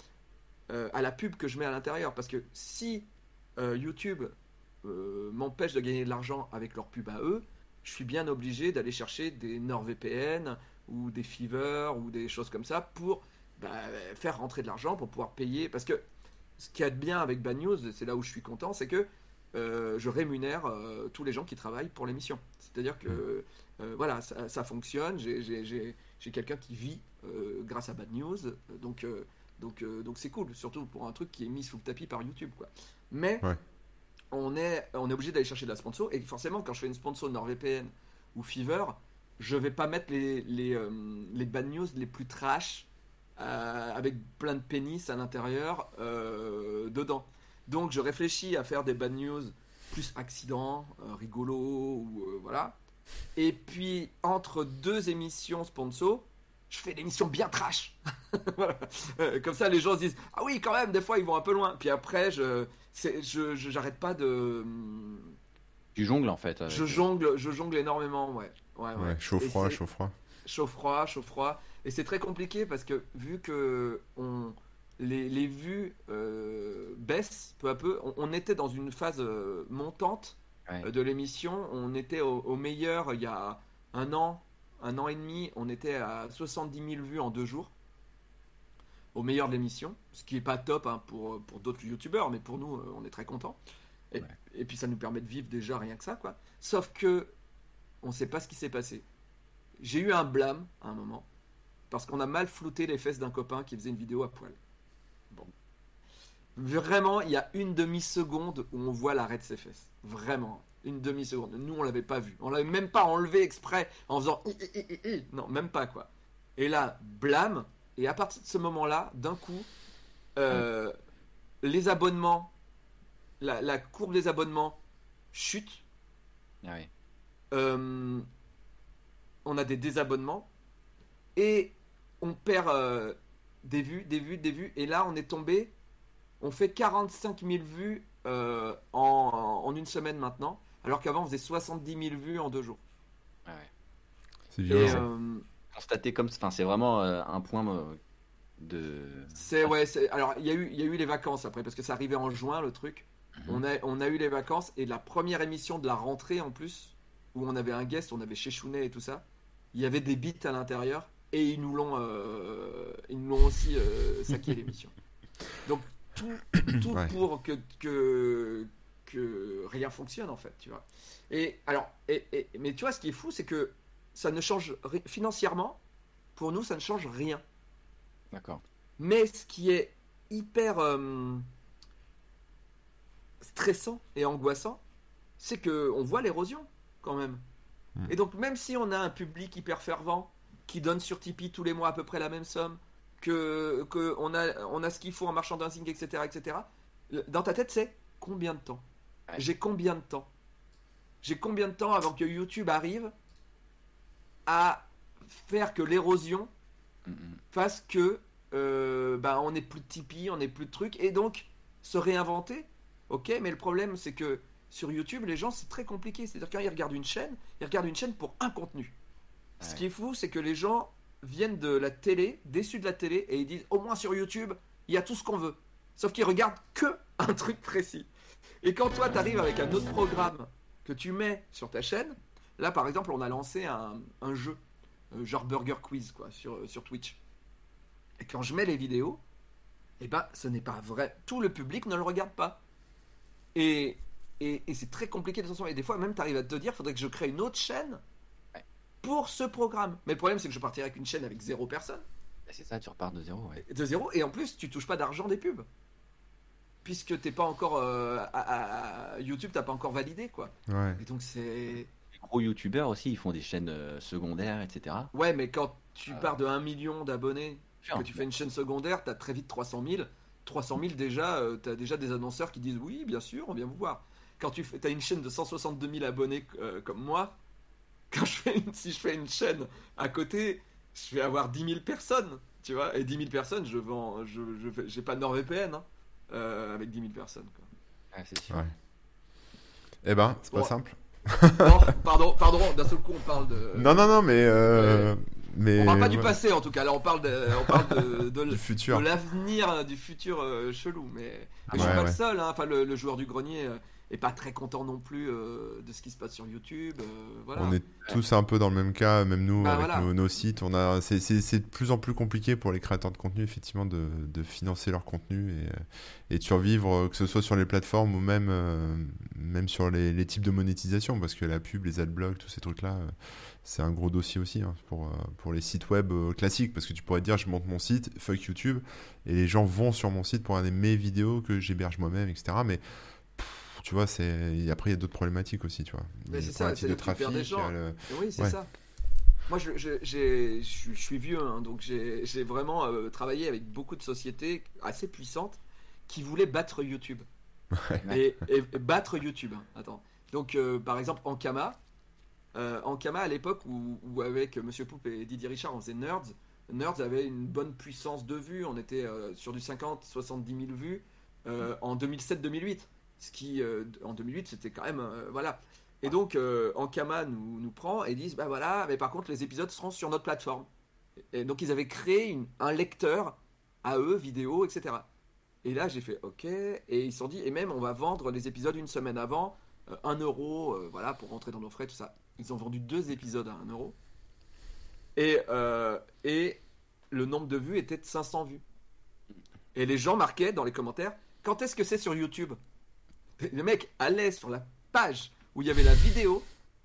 à la pub que je mets à l'intérieur. Parce que si YouTube m'empêche de gagner de l'argent avec leur pub à eux, je suis bien obligé d'aller chercher des NordVPN ou des Fiverr ou des choses comme ça pour bah, faire rentrer de l'argent pour pouvoir payer. Parce que ce qu'il y a de bien avec Bad News, c'est là où je suis content, c'est que euh, je rémunère euh, tous les gens qui travaillent pour l'émission. C'est-à-dire que euh, voilà, ça, ça fonctionne. J'ai- quelqu'un qui vit grâce à Bad News, donc donc donc c'est cool, surtout pour un truc qui est mis sous le tapis par YouTube, quoi. Mais Ouais. on est on est obligé d'aller chercher de la sponsor et forcément quand je fais une sponsor NordVPN ou Fiverr, je vais pas mettre les les, euh, les Bad News les plus trash euh, avec plein de pénis à l'intérieur euh, dedans. Donc je réfléchis à faire des bad news plus accidents, euh, rigolos ou voilà. Et puis entre deux émissions sponsor, je fais des émissions bien trash. Voilà. Comme ça les gens se disent ah oui quand même des fois ils vont un peu loin. Puis après je je je- j'arrête pas de Tu jongles en fait. avec- je jongle je jongle énormément ouais ouais, Ouais, chaud Et froid, c'est- chaud froid. chaud froid, chaud froid. Et c'est très compliqué parce que vu que on, les, les vues euh, baissent peu à peu, on, on était dans une phase euh, montante Ouais. euh, de l'émission. On était au, au meilleur il y a un an, un an et demi. On était à 70 000 vues en deux jours. Au meilleur de l'émission, ce qui est pas top hein, pour, pour d'autres youtubeurs, mais pour nous, on est très contents. Et, Ouais. et puis ça nous permet de vivre déjà rien que ça, quoi. Sauf que on sait pas ce qui s'est passé. J'ai eu un blâme à un moment parce qu'on a mal flouté les fesses d'un copain qui faisait une vidéo à poil. Vraiment, il y a une demi-seconde où on voit l'arrêt de ses fesses. Vraiment. Une demi-seconde. Nous, on l'avait pas vu. On l'avait même pas enlevé exprès en faisant. Non, même pas quoi. Et là, blâme. Et à partir de ce moment-là, d'un coup, euh, les abonnements, la, la courbe des abonnements chute. Ah. Euh, on a des désabonnements et on perd euh, des vues, des vues, des vues. Et là, on est tombé, on fait 45 000 vues euh, en, en une semaine maintenant, alors qu'avant on faisait 70 000 vues en deux jours. Ah ouais. C'est violent. euh, comme, enfin, c'est vraiment euh, un point de. c'est ouais, c'est alors il y a eu il y a eu les vacances après parce que ça arrivait en juin le truc. Mhm. On a on a eu les vacances et la première émission de la rentrée en plus où on avait un guest, on avait chez Chounet et tout ça. Il y avait des beats à l'intérieur et ils nous l'ont euh, ils nous l'ont aussi euh, saqué l'émission. Donc tout tout Ouais. pour que que que rien fonctionne en fait, tu vois. Et alors et, et- mais tu vois ce qui est fou c'est que ça ne change financièrement pour nous ça ne change rien. D'accord. Mais ce qui est hyper euh, stressant et angoissant, c'est que on voit l'érosion quand même. Mm. Et donc même si on a un public hyper fervent qui donne sur Tipeee tous les mois à peu près la même somme, que, que on a on a ce qu'il faut en merchandising, etc., etc. Dans ta tête, c'est combien de temps? J'ai combien de temps? J'ai combien de temps avant que YouTube arrive à faire que l'érosion Mm, mm. fasse que euh, bah, on n'est plus de Tipeee, on n'est plus de trucs, et donc se réinventer? Ok, mais le problème c'est que sur YouTube, les gens c'est très compliqué. C'est-à-dire quand ils regardent une chaîne, ils regardent une chaîne pour un contenu. Ce qui est fou, c'est que les gens viennent de la télé, déçus de la télé, et ils disent au moins sur YouTube, il y a tout ce qu'on veut. Sauf qu'ils regardent que un truc précis. Et quand toi t'arrives avec un autre programme que tu mets sur ta chaîne, là par exemple, on a lancé un, un jeu, euh, genre Burger Quiz quoi, sur, sur Twitch. Et quand je mets les vidéos, eh ben, ce n'est pas vrai. Tout le public ne le regarde pas. Et, et, et c'est très compliqué de toute façon. Et des fois, même, tu arrives à te dire, faudrait que je crée une autre chaîne Ouais. pour ce programme. Mais le problème, c'est que je partirai avec une chaîne avec zéro personne. Bah, C'est ça, tu repars de zéro. Ouais. De zéro. Et en plus, tu touches pas d'argent des pubs. Puisque t'es pas encore. euh, à, à- à YouTube, t'as pas encore validé, quoi. Ouais. Et donc, c'est. Les gros youtubeurs aussi, ils font des chaînes euh, secondaires, etc. Ouais, mais quand tu Ah. pars de 1 million d'abonnés que tu fais une chaîne secondaire, tu as très vite 300 000. 300 000 déjà, tu as déjà des annonceurs qui disent oui, bien sûr, on vient vous voir. Quand tu as une chaîne de 162 000 abonnés euh, comme moi, quand je fais une, si je fais une chaîne à côté, je vais avoir 10 000 personnes, tu vois. Et 10 000 personnes, je vends, je, je fais- j'ai pas de NordVPN hein, euh, avec 10 000 personnes. Quoi. Ouais, c'est sûr. Ouais. Eh ben, c'est pas Bon. simple. Pardon, pardon, d'un seul coup on parle de. Non, non, non, mais. euh, mais on parle pas du passé en tout cas, là on parle de, on parle de, de, Du de futur. l'avenir du futur euh, chelou. Mais, mais je Ouais, suis pas ouais. le seul. hein. Enfin, le, le joueur du grenier est pas très content non plus euh, de ce qui se passe sur YouTube. euh, voilà. On est tous un peu dans le même cas, même nous Bah, avec voilà. nos, nos sites. On a, c'est, de plus en plus compliqué pour les créateurs de contenu, effectivement, de, de financer leur contenu et, et de survivre, euh, que ce soit sur les plateformes ou même, euh, même sur les, les types de monétisation, parce que la pub, les adblocks, tous ces trucs-là, c'est un gros dossier aussi hein, pour, pour les sites web classiques, parce que tu pourrais dire, je monte mon site, fuck YouTube, et les gens vont sur mon site pour regarder mes vidéos que j'héberge moi-même, etc. Mais tu vois, c'est... après, il y a d'autres problématiques aussi, tu vois. Mais c'est ça, c'est de trafic, des gens. euh, le- Oui, c'est Ouais. ça. Moi, je, je, j'ai- je suis- vieux, hein, donc j'ai vraiment euh, travaillé avec beaucoup de sociétés assez puissantes qui voulaient battre YouTube. Et, et- et battre YouTube. hein. Attends. Donc, euh, par exemple, Ankama. Euh, Ankama, à l'époque où, où avec Monsieur Poupe et Didier Richard, on faisait Nerds. Nerds avait une bonne puissance de vues. On était euh, sur du 50-70 000 vues euh, en 2007-2008. Ce qui, euh, en 2008, c'était quand même. euh, voilà. Et donc, euh, Ankama nous, prend et disent, bah voilà, mais par contre, les épisodes seront sur notre plateforme. Et donc, ils avaient créé un lecteur à eux, vidéo, etc. Et là, j'ai fait, ok. Et ils se sont dit, et même, on va vendre les épisodes une semaine avant, euh, 1 euro, voilà, pour rentrer dans nos frais, tout ça. Ils ont vendu deux épisodes à 1 euro. Et le nombre de vues était de 500 vues. Et les gens marquaient dans les commentaires, quand est-ce que c'est sur YouTube? Le mec allait sur la page où il y avait la vidéo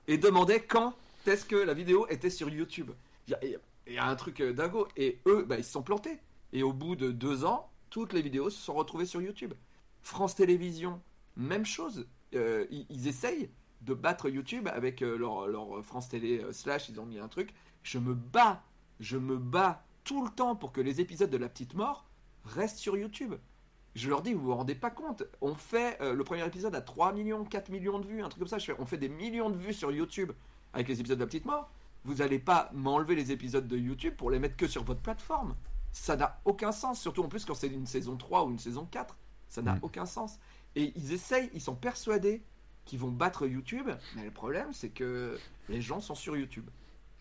et demandait quand est-ce que la vidéo était sur YouTube. Il y a, un truc euh, dingo. Et eux, bah, ils se sont plantés. Et au bout de deux ans, toutes les vidéos se sont retrouvées sur YouTube. France Télévisions, même chose. Euh, ils, essayent de battre YouTube avec euh, leur, leur France Télé slash, ils ont mis un truc. Je me bats, je me bats tout le temps pour que les épisodes de La Petite Mort restent sur YouTube. Je leur dis, vous vous rendez pas compte, on fait euh, le premier épisode à 3 millions, 4 millions de vues, un truc comme ça. Je fais, on fait des millions de vues sur YouTube avec les épisodes de La Petite Mort. Vous allez pas m'enlever les épisodes de YouTube pour les mettre que sur votre plateforme. Ça n'a aucun sens, surtout en plus quand c'est une saison 3 ou une saison 4. Ça n'a Mm. aucun sens. Et ils essayent, ils sont persuadés qu'ils vont battre YouTube, mais le problème c'est que les gens sont sur YouTube.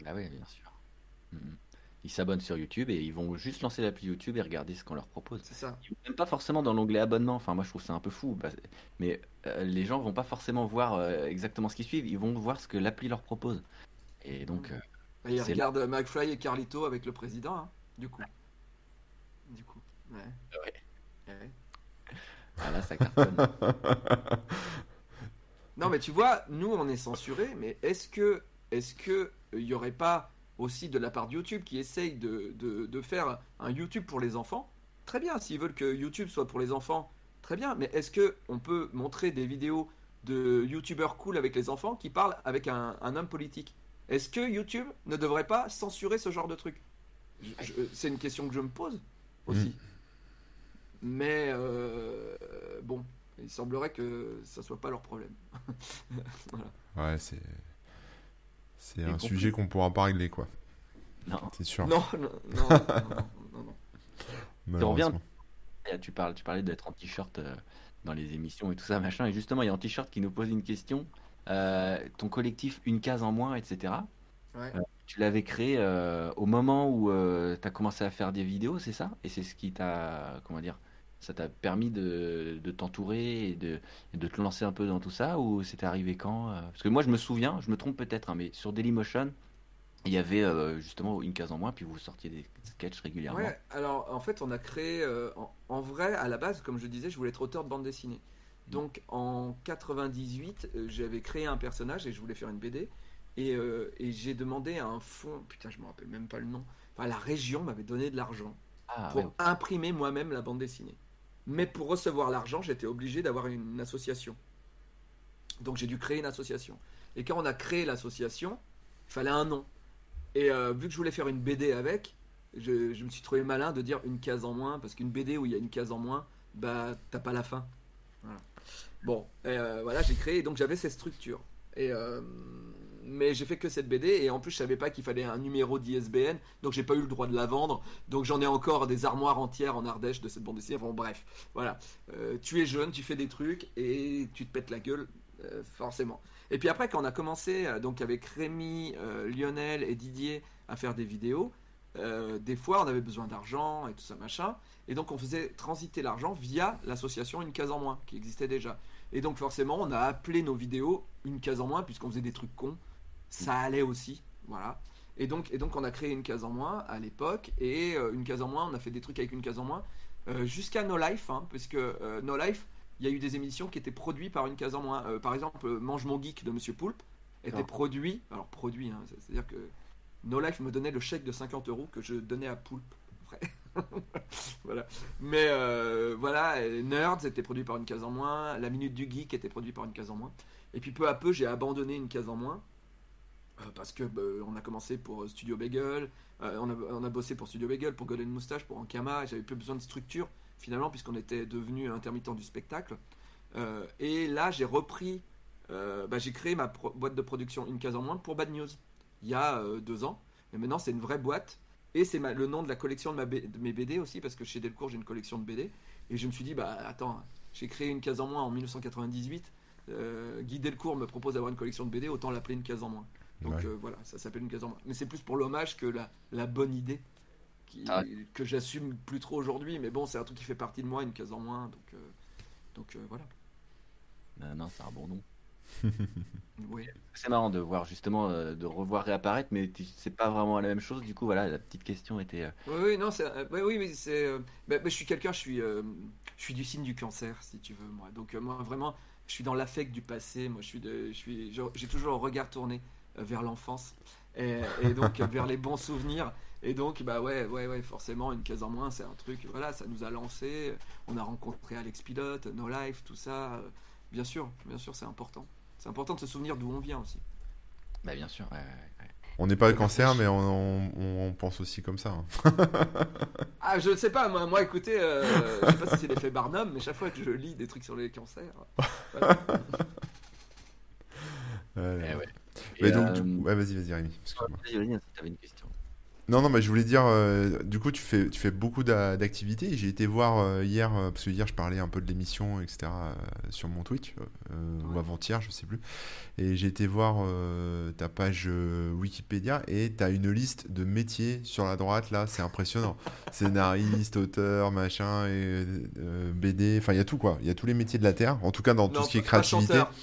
Ah oui, bien sûr. Mhm. Ils s'abonnent sur YouTube et ils vont juste lancer l'appli YouTube et regarder ce qu'on leur propose. C'est ça. Ils vont Même pas forcément dans l'onglet abonnement. Enfin, moi, je trouve ça un peu fou. parce- Mais euh, les gens vont pas forcément voir euh, exactement ce qu'ils suivent. Ils vont voir ce que l'appli leur propose. Et donc, euh, Et ils regardent McFly et Carlito avec le président, hein, du coup. Du coup, ouais. Ouais. Ouais. voilà, ça cartonne. Non, mais tu vois, nous on est censuré, mais est-ce que, est-ce que il y aurait pas aussi de la part de YouTube qui essaye de, de, de faire un YouTube pour les enfants Très bien, s'ils veulent que YouTube soit pour les enfants, très bien. Mais est-ce que on peut montrer des vidéos de YouTubeurs cool avec les enfants qui parlent avec un, un homme politique? Est-ce que YouTube ne devrait pas censurer ce genre de truc? C'est une question que je me pose aussi. Mais euh, bon, il semblerait que ça soit pas leur problème. Voilà. Ouais, c'est. C'est un compris. sujet qu'on pourra pas régler, quoi. non. C'est sûr. Non, non, non, non, non, non. Et Tu parles, tu parlais d'être en t-shirt euh, dans les émissions et tout ça, machin. Et justement, il y a un t-shirt qui nous pose une question. Euh, ton collectif Une case en moins, etc. Ouais. Tu l'avais créé euh, au moment où tu as commencé à faire des vidéos, c'est ça? Et c'est ce qui t'a, comment dire, ça t'a permis de, de t'entourer et de, et de te lancer un peu dans tout ça Ou c'était arrivé quand euh? Parce que moi, je me souviens, je me trompe peut-être, hein, mais sur Dailymotion, il y avait euh, justement une case en moins, puis vous sortiez des sketchs régulièrement. Ouais, alors en fait, on a créé. euh, en, en vrai, à la base, comme je disais, je voulais être auteur de bande dessinée. Donc en 98, euh, j'avais créé un personnage et je voulais faire une BD. Et, et j'ai demandé à un fonds, putain, je me rappelle même pas le nom. Enfin, la région m'avait donné de l'argent Ah, pour ouais, imprimer moi-même la bande dessinée. Mais pour recevoir l'argent, j'étais obligé d'avoir une association. Donc j'ai dû créer une association. Et quand on a créé l'association, il fallait un nom. Et euh, vu que je voulais faire une BD avec, je, me suis trouvé malin de dire une case en moins, parce qu'une BD où il y a une case en moins, bah t'as pas la fin. Bon, euh, voilà, j'ai créé, donc j'avais cette structure. Mais j'ai fait que cette BD, et en plus je savais pas qu'il fallait un numéro d'ISBN, donc j'ai pas eu le droit de la vendre. Donc j'en ai encore des armoires entières en Ardèche de cette bande dessinée. Bon, bref, voilà. Euh, tu es jeune, tu fais des trucs, et tu te pètes la gueule, euh, forcément. Et puis après, quand on a commencé, euh, donc avec Rémi, Lionel et Didier, à faire des vidéos, des fois on avait besoin d'argent et tout ça machin, et donc on faisait transiter l'argent via l'association Une case en moins, qui existait déjà. Et donc forcément, on a appelé nos vidéos Une case en moins, puisqu'on faisait des trucs cons. Ça allait aussi, voilà. Et donc, et donc on a créé Une case en moins à l'époque, et euh, Une case en moins, on a fait des trucs avec Une case en moins, euh, jusqu'à No Life, hein, puisque euh, No Life, il y a eu des émissions qui étaient produites par Une case en moins. Par exemple, Mange mon geek de Monsieur Poulpe était D'accord. produit, alors produit, hein, c'est- c'est-à-dire que No Life me donnait le chèque de 50 euros que je donnais à Poulpe. voilà. Mais voilà, Nerds était produit par une case en moins, La Minute du Geek était produit par une case en moins. Et puis peu à peu, j'ai abandonné une case en moins. Euh, parce que bah, on a commencé pour Studio Bagel, euh, on, a, bossé pour Studio Bagel, pour Golden Moustache, pour Ankama, j'avais plus besoin de structure finalement, puisqu'on était devenu intermittent du spectacle. Euh, et là, j'ai repris, euh, bah, j'ai créé ma boîte de production Une case en moins pour Bad News il y a euh, deux ans. Et maintenant, c'est une vraie boîte. Et c'est le nom de la collection de, mes BD aussi, parce que chez Delcourt, j'ai une collection de BD. Et je me suis dit, bah attends, j'ai créé une case en moins en 1998. Euh, Guy Delcourt me propose d'avoir une collection de BD, autant l'appeler une case en moins. Donc Ouais. euh, voilà, ça s'appelle une case en moins. Mais c'est plus pour l'hommage que la, la bonne idée qui- Ah. que j'assume plus trop aujourd'hui. Mais bon, c'est un truc qui fait partie de moi, une case en moins. Donc, euh, donc euh, voilà. Non, c'est un bon nom. Oui. C'est marrant de voir justement, euh, de revoir réapparaître, mais c'est pas vraiment la même chose. Du coup, voilà, la petite question était. euh, Oui, oui, non, euh, ouais, oui, mais c'est, euh, bah, bah, je suis quelqu'un, je suis, euh, je suis du signe du cancer, si tu veux, moi. Donc euh, moi, vraiment, je suis dans l'affect du passé. Moi, je suis, de, je suis, genre, j'ai toujours le regard tourné euh, vers l'enfance et, et donc vers les bons souvenirs. Et donc, bah ouais, ouais, ouais, forcément, une case en moins, c'est un truc. Voilà, ça nous a lancé. On a rencontré Alex Pilote, No Life, tout ça. bien sûr, bien sûr, c'est important. C'est important de se souvenir d'où on vient aussi. Bah, bien sûr. ouais, ouais, ouais. On n'est pas le cancer, mais on, on- on pense aussi comme ça. hein. Ah, je ne sais pas, moi, moi écoutez, euh, je sais pas si c'est l'effet Barnum, mais chaque fois que je lis des trucs sur les cancers, voilà. Ouais. Eh ouais. Mais donc, euh, du coup- ouais, vas-y, vas-y, Rémi. excuse-moi. Vas-y, vas-y, si t'avais une question. Non, non, mais je voulais dire, euh, du coup, tu fais, tu fais beaucoup d'a- d'activités. J'ai été voir euh, hier, euh, parce que hier, je parlais un peu de l'émission, etc., sur mon Twitch, ou avant-hier, je sais plus. Et j'ai été voir ta page Wikipédia et tu as une liste de métiers sur la droite, là, c'est impressionnant. Scénariste, auteur, machin, et, BD, enfin, il y a tout, quoi. Il y a tous les métiers de la Terre, en tout cas dans tout ce qui est créativité. chanteur.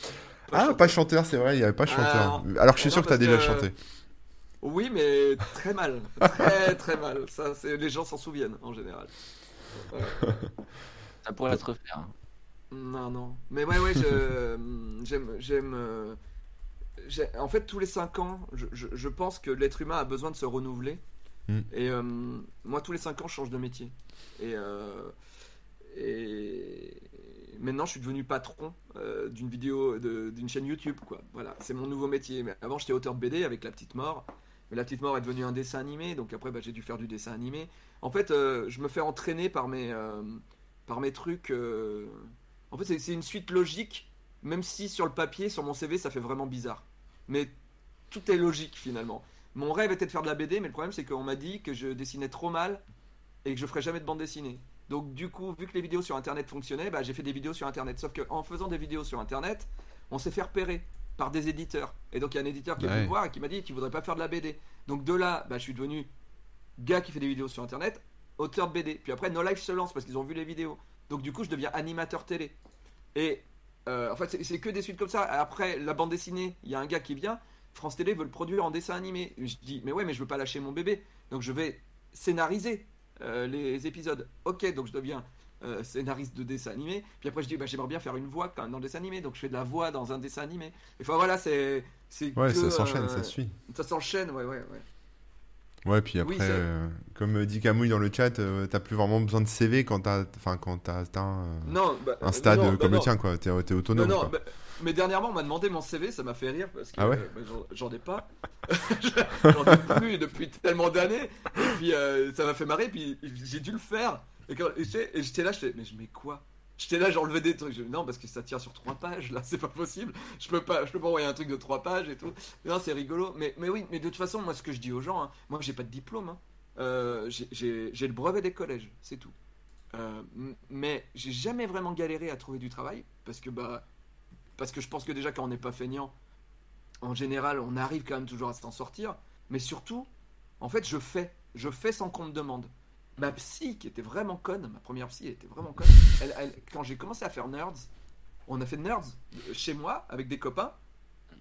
Pas ah, chanteur. pas chanteur, c'est vrai, il n'y avait pas Ah, chanteur. non. Alors que je suis sûr que tu as déjà que- chanté. Oui, mais très mal. Très, très mal. Ça, c'est... Les gens s'en souviennent, en général. Ça pourrait se refaire. hein. Non, non. Mais ouais, ouais, je- j'aime... j'aime euh, j'ai- En fait, tous les 5 ans, je, je- je pense que l'être humain a besoin de se renouveler. Mm. Et euh, moi, tous les 5 ans, je change de métier. Et, euh, et maintenant, je suis devenu patron euh, d'une vidéo, d'une chaîne YouTube. Quoi. Voilà, c'est mon nouveau métier. Avant, j'étais auteur de BD avec La Petite Mort. Mais La Petite Mort est devenue un dessin animé. Donc après, bah, j'ai dû faire du dessin animé. En fait, euh, je me fais entraîner par mes, euh, par mes trucs. En fait, c'est une suite logique. Même si sur le papier, sur mon CV, ça fait vraiment bizarre. Mais tout est logique finalement. Mon rêve était de faire de la BD, mais le problème c'est qu'on m'a dit que je dessinais trop mal et que je ferais jamais de bande dessinée. Donc du coup, vu que les vidéos sur internet fonctionnaient, bah, j'ai fait des vidéos sur internet. Sauf qu'en faisant des vidéos sur internet, on s'est fait repérer par des éditeurs. Et donc il y a un éditeur qui est venu me voir et qui m'a dit qu'il voudrait pas faire de la BD. Donc de là, bah, je suis devenu gars qui fait des vidéos sur internet, auteur de BD. Puis après, No Life se lance parce qu'ils ont vu les vidéos. Donc du coup, je deviens animateur télé. Et euh, en fait, c'est- c'est que des suites comme ça. Après, la bande dessinée, il y a un gars qui vient. France Télé veut le produire en dessin animé. Je dis, mais ouais, mais je veux pas lâcher mon bébé. Donc je vais scénariser euh, les épisodes. Ok, donc je deviens euh, scénariste de dessin animé. Puis après, je dis, bah, j'aimerais bien faire une voix quand même dans le dessin animé. Donc je fais de la voix dans un dessin animé. Enfin voilà, c'est. c'est Ouais, que, ça s'enchaîne, euh, ça suit. Ça s'enchaîne, ouais, ouais, ouais. Ouais, puis après, Oui, euh, comme dit Camouille dans le chat, euh, t'as plus vraiment besoin de CV quand t'as enfin, quand t'as atteint euh, Non, bah, un euh, stade non, euh, bah, comme le tien, quoi. T'es autonome. Non, non, quoi. bah, mais dernièrement, on m'a demandé mon CV, ça m'a fait rire parce que Ah ouais euh, bah, j'en- ai pas. j'en ai plus depuis tellement d'années. Et puis euh, ça m'a fait marrer, puis j'ai dû le faire. Et quand- et j'étais et j'étais là, je fais, mais je mets quoi? J'étais là, j'enlevais des trucs. Non, parce que ça tient sur trois pages, là, c'est pas possible. Je peux pas, je peux pas envoyer un truc de trois pages et tout. Non, c'est rigolo. Mais, oui, mais de toute façon, moi, ce que je dis aux gens, hein, moi, j'ai pas de diplôme. hein. Euh, j'ai- le brevet des collèges, c'est tout. Euh, mais j'ai jamais vraiment galéré à trouver du travail parce que bah parce que je pense que déjà quand on n'est pas feignant, en général, on arrive quand même toujours à s'en sortir. Mais surtout, en fait, je fais, je fais sans qu'on me demande. Ma psy, qui était vraiment conne, ma première psy, elle était vraiment conne. Elle, elle- quand j'ai commencé à faire Nerds, on a fait Nerds euh, chez moi avec des copains,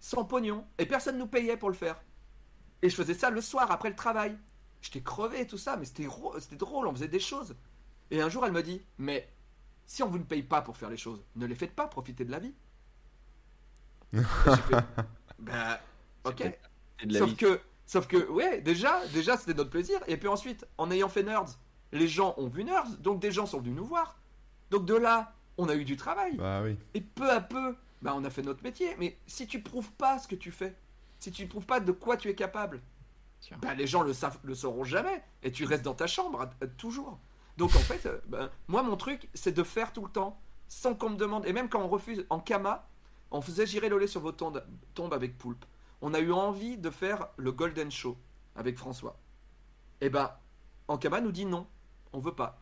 sans pognon, et personne nous payait pour le faire. Et je faisais ça le soir après le travail. J'étais crevé et tout ça, mais c'était drôle, on faisait des choses. Et un jour, elle me dit, mais si on vous ne paye pas pour faire les choses, ne les faites pas, profitez de la vie. J'ai fait, bah, ok. C'est de la Sauf vie. que, sauf que, ouais, déjà, déjà c'était notre plaisir. Et puis ensuite, en ayant fait Nerds, les gens ont vu Nerds, donc des gens sont venus nous voir. Donc de là, on a eu du travail. Bah oui. Et peu à peu, bah, on a fait notre métier. Mais si tu prouves pas ce que tu fais, si tu prouves pas de quoi tu es capable, bah, les gens le, savent, le sauront jamais. Et tu restes dans ta chambre à- à- toujours. Donc en fait, euh, bah, moi mon truc, c'est de faire tout le temps, sans qu'on me demande. Et même quand on refuse, en Kama, on faisait girer le lait sur vos tombes, tombes avec Poulpe. On a eu envie de faire le Golden Show avec François. Et ben, en Kama nous dit non, on veut pas.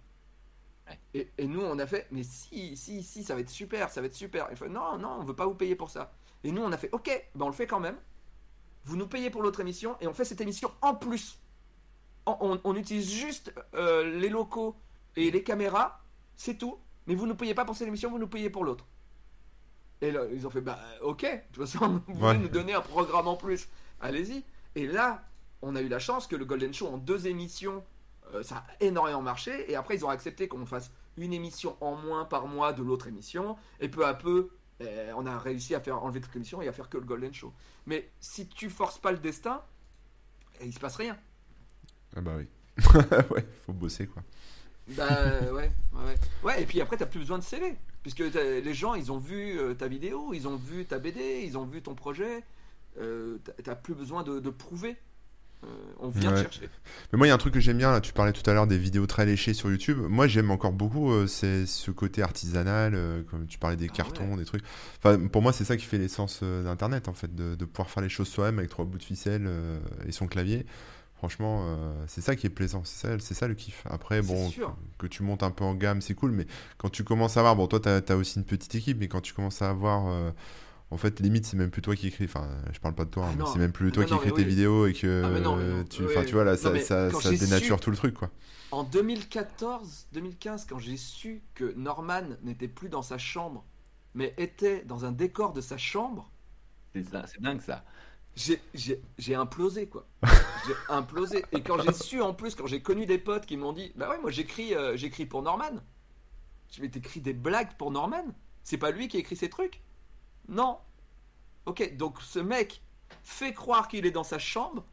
Et, et nous, on a fait, mais si, si, si, ça va être super, ça va être super. Il fait, non, non, on veut pas vous payer pour ça. Et nous, on a fait, ok, ben on le fait quand même. Vous nous payez pour l'autre émission et on fait cette émission en plus. On, on- on utilise juste euh, les locaux et les caméras, c'est tout. Mais vous ne payez pas pour cette émission, vous nous payez pour l'autre. Et là, ils ont fait, bah ok, de toute façon, vous voulez Ouais. nous donner un programme en plus. Allez-y. Et là, on a eu la chance que le Golden Show en deux émissions, euh, ça a énormément marché. Et après, ils ont accepté qu'on fasse une émission en moins par mois de l'autre émission. Et peu à peu, euh, on a réussi à faire enlever toute l'émission et à faire que le Golden Show. Mais si tu forces pas le destin, eh, il se passe rien. Ah bah oui. ouais, faut bosser quoi. Bah ouais, ouais, ouais. Ouais, et puis après, t'as plus besoin de CV. Puisque les gens, ils ont vu euh, ta vidéo, ils ont vu ta BD, ils ont vu ton projet. Euh, t'as- plus besoin de, de prouver. Euh, on vient te Ouais. chercher. Mais moi, il y a un truc que j'aime bien, là, tu parlais tout à l'heure des vidéos très léchées sur YouTube. Moi, j'aime encore beaucoup euh, c'est ce côté artisanal, comme tu parlais des Ah cartons, ouais. des trucs. Enfin, pour moi, c'est ça qui fait l'essence d'Internet, en fait, de, de pouvoir faire les choses soi-même avec trois bouts de ficelle et son clavier. Franchement, euh, c'est ça qui est plaisant, c'est ça, c'est ça le kiff. Après, bon, que tu montes un peu en gamme, c'est cool, mais quand tu commences à avoir, bon, toi, t'as as aussi une petite équipe, mais quand tu commences à avoir, euh, en fait, limite, c'est même plus toi qui écris. Enfin, je parle pas de toi, Ah hein, mais c'est même plus Ah toi non, qui écris tes oui. vidéos et que Ah, mais non, mais non. tu, Oui, enfin, tu vois là, non, ça, dénature su- tout le truc, quoi. En 2014, 2015, quand j'ai su que Norman n'était plus dans sa chambre, mais était dans un décor de sa chambre, C'est ça, c'est dingue ça. J'ai- implosé quoi. j'ai implosé. Et quand j'ai su en plus, quand j'ai connu des potes qui m'ont dit, bah ouais, moi j'écris euh, j'écris pour Norman. Je vais t'écrire des blagues pour Norman. C'est pas lui qui écrit ces trucs? Non. Ok, donc ce mec fait croire qu'il est dans sa chambre,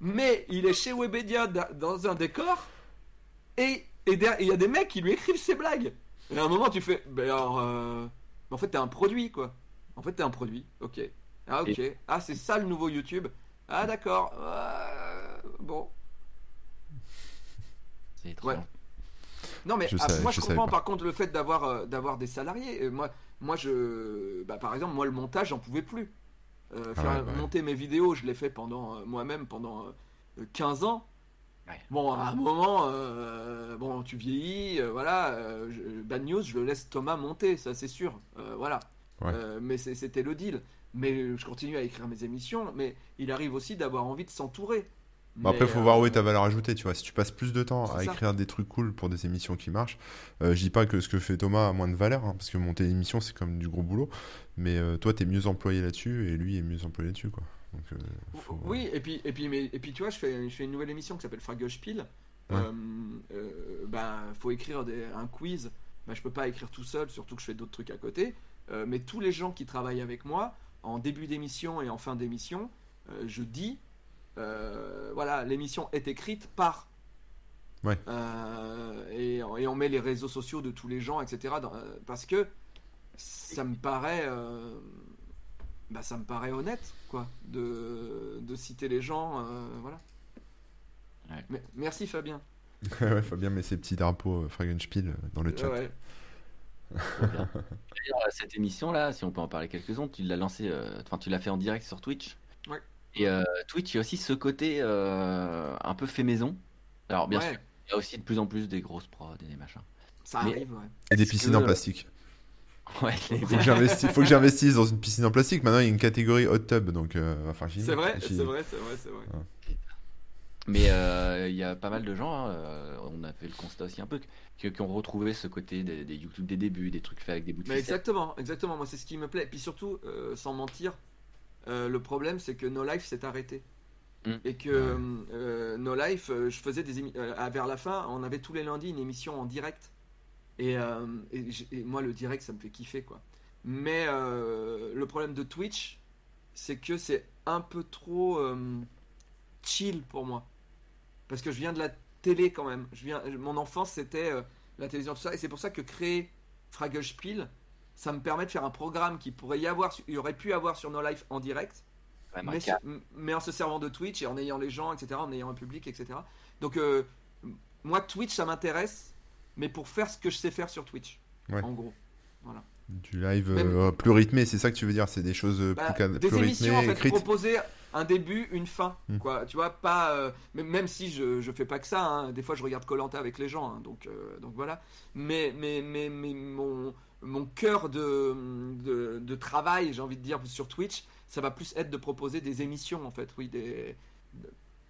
mais il est chez Webedia da- dans un décor, et il y a des mecs qui lui écrivent ses blagues. Et à un moment, tu fais, ben alors, euh, en fait, t'es un produit quoi. En fait, t'es un produit. Ok. Ah ok. Ah c'est ça le nouveau YouTube. Ah d'accord. Euh, bon. C'est trop Ouais. Non mais Je ah, savais- moi je comprends par contre le fait d'avoir euh, d'avoir des salariés. Moi moi je bah, par exemple moi le montage j'en pouvais plus. Euh, Ah ouais, bah ouais. monter mes vidéos je l'ai fait pendant moi-même pendant euh, 15 ans. Bon à un moment euh, bon tu vieillis euh, voilà euh, je- Bad News je le laisse Thomas monter ça c'est sûr voilà. Ouais. Mais c'était le deal. Mais je continue à écrire mes émissions mais il arrive aussi d'avoir envie de s'entourer. Bon, après, Mais, faut euh, voir où est ta valeur ajoutée, tu vois. Si tu passes plus de temps à ça. écrire des trucs cool pour des émissions qui marchent, euh, je dis pas que ce que fait Thomas a moins de valeur, hein, parce que monter une émission, c'est comme du gros boulot. Mais euh, toi, t'es mieux employé là-dessus, et lui est mieux employé là-dessus, quoi. Donc, euh, faut- Oui, et puis, et puis, mais, et puis tu vois, je fais, je fais une nouvelle émission qui s'appelle Fraggle Spiel. Ouais. Euh, euh, ben, faut écrire des, un quiz. Ben, je peux pas écrire tout seul, surtout que je fais d'autres trucs à côté. Euh, mais tous les gens qui travaillent avec moi, en début d'émission et en fin d'émission, euh, je dis, euh, voilà, l'émission est écrite par. Ouais. Euh, et, et on met les réseaux sociaux de tous les gens, etc. dans- parce que ça me paraît. euh, bah, ça me paraît honnête, quoi, de, de citer les gens, euh, voilà. Ouais. Mais- merci Fabien. ouais, Fabien met ses petits drapeaux Fragenspiel dans le chat. Ouais. Trop bien. D'ailleurs, euh, cette émission-là, si on peut en parler quelques-uns, tu l'as lancé, euh, enfin tu l'as fait en direct sur Twitch. Ouais. Et euh, Twitch, il y a aussi ce côté euh, un peu fait maison. Alors bien Ouais, sûr, il y a aussi de plus en plus des grosses prods et des machins. ça Mais- arrive, ouais. Et des piscines que- en plastique. Ouais, les- Faut que j'investisse, faut que j'investisse dans une piscine en plastique. Maintenant, il y a une catégorie hot tub, donc euh, enfin, C'est vrai, c'est vrai, c'est vrai, c'est vrai. Mais euh, il y a pas mal de gens, hein, euh, on a fait le constat aussi un peu, qui, qui ont retrouvé ce côté des, des YouTube des débuts, des trucs faits avec des bouts de Mais exactement, exactement, moi c'est ce qui me plaît. Puis surtout, euh, sans mentir, euh, le problème c'est que No Life s'est arrêté. Mm. Et que euh, No Life, euh, je faisais des émi- euh, vers la fin, on avait tous les lundis une émission en direct. Et, euh, et et moi le direct ça me fait kiffer quoi. Mais euh, le problème de Twitch, c'est que c'est un peu trop euh, chill pour moi. Parce que je viens de la télé quand même. Je viens, mon enfance c'était euh, la télévision tout ça. Et c'est pour ça que créer Fraggle Spiel, ça me permet de faire un programme qui pourrait y avoir, il y aurait pu avoir sur No Life en direct, mais, en se servant de Twitch et en ayant les gens, etc., en ayant un public, etc. Donc, euh, moi, Twitch, ça m'intéresse, mais pour faire ce que je sais faire sur Twitch, Ouais. en gros. Du live Même- euh, plus rythmé, c'est ça que tu veux dire? C'est des choses Bah, plus, des plus émissions, en rythmées, fait, écrites? proposées, un début, une fin, Mm. quoi. Tu vois, pas euh, même- si je je fais pas que ça. hein. Des fois, je regarde Colanta avec les gens, hein, donc euh, donc voilà. Mais mais mais mais mon mon cœur de, de de travail, j'ai envie de dire sur Twitch, ça va plus être de proposer des émissions en fait, oui, des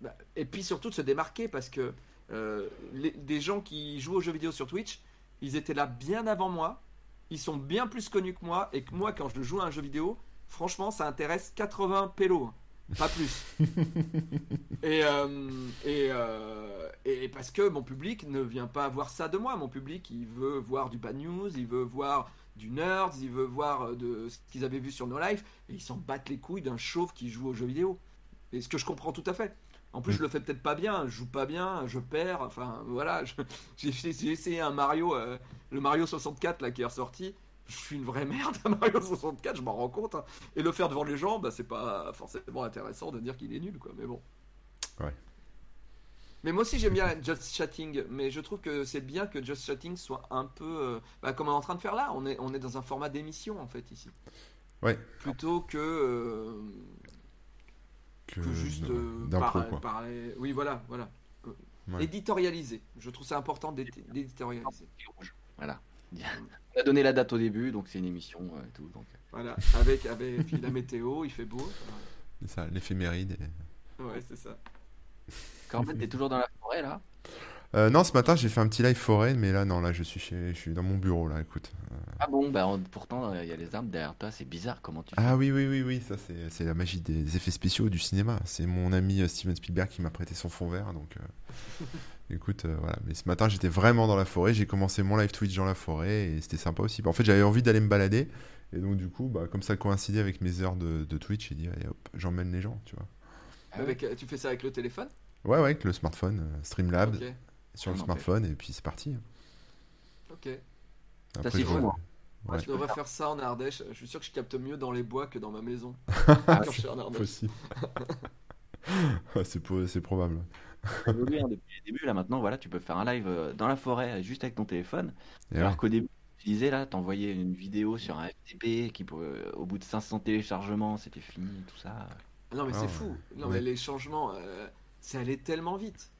bah, et puis surtout de se démarquer parce que euh, les- des gens qui jouent aux jeux vidéo sur Twitch, ils étaient là bien avant moi, ils sont bien plus connus que moi, et que moi, quand je joue à un jeu vidéo, franchement, ça intéresse 80 pélos, hein, pas plus. et, euh, et, euh, et parce que mon public ne vient pas voir ça de moi, mon public, il veut voir du bad news, il veut voir du nerds, il veut voir euh, de ce qu'ils avaient vu sur No Life, et ils s'en battent les couilles d'un chauve qui joue aux jeux vidéo. Et ce que je comprends tout à fait. En plus, Mm. je le fais peut-être pas bien, je joue pas bien, je perds. Enfin, voilà. J'ai j'ai essayé un Mario, euh, le Mario 64 là qui est ressorti. Je suis une vraie merde à Mario 64, je m'en rends compte. hein. Et le faire devant les gens, bah, c'est pas forcément intéressant de dire qu'il est nul, quoi. Mais bon. Ouais. Mais moi aussi j'aime bien Just Chatting, mais je trouve que c'est bien que Just Chatting soit un peu, euh, bah, comme on est en train de faire là. On est, on est dans un format d'émission en fait ici, Ouais. plutôt que euh, Que, que juste euh, par- quoi. parler- Oui, voilà, voilà. Ouais. Éditorialiser. Je trouve ça important d'édi- d'éditorialiser. Voilà. On a donné la date au début, donc c'est une émission euh, et tout. Donc... Voilà, avec, avec puis la météo, il fait beau. C'est ça, l'éphéméride. et- Ouais, c'est ça. Quand en fait, t'es toujours dans la forêt là? Euh, non, ce matin, j'ai fait un petit live forêt, mais là, non, là, je suis chez, je suis dans mon bureau, là, écoute. Ah bon, bah on- pourtant il y a les arbres derrière toi, c'est bizarre comment tu fais. Ah oui, oui, oui, oui, ça, c'est, c'est la magie des, effets spéciaux du cinéma. C'est mon ami euh, Steven Spielberg qui m'a prêté son fond vert, donc. Écoute, euh, voilà. Mais ce matin, j'étais vraiment dans la forêt. J'ai commencé mon live Twitch dans la forêt et c'était sympa aussi. En fait, j'avais envie d'aller me balader. Et donc, du coup, bah, comme ça coïncidait avec mes heures de, de Twitch, j'ai dit, allez hop, j'emmène les gens, tu vois. Ah. Avec, euh, tu fais ça avec le téléphone? Ouais, ouais, avec le smartphone, euh, Streamlabs Ok, sur Ah, le non, smartphone, et puis c'est parti. ok. Après, je fou, vois- hein. Ouais. Je devrais faire ça en Ardèche. Je suis sûr que je capte mieux dans les bois que dans ma maison. Ah, quand je suis en Ardèche. Possible. Ouais, c'est, po- c'est probable. Hein, depuis le début là maintenant, voilà, tu peux faire un live euh, dans la forêt euh, juste avec ton téléphone. Et Alors ouais. qu'au début, tu disais là, t'envoyais une vidéo sur un FTP qui pour- euh, au bout de 500 téléchargements, c'était fini, tout ça. Non, mais Ah, c'est fou. Non, Ouais. mais les changements, euh, c'est allé tellement vite.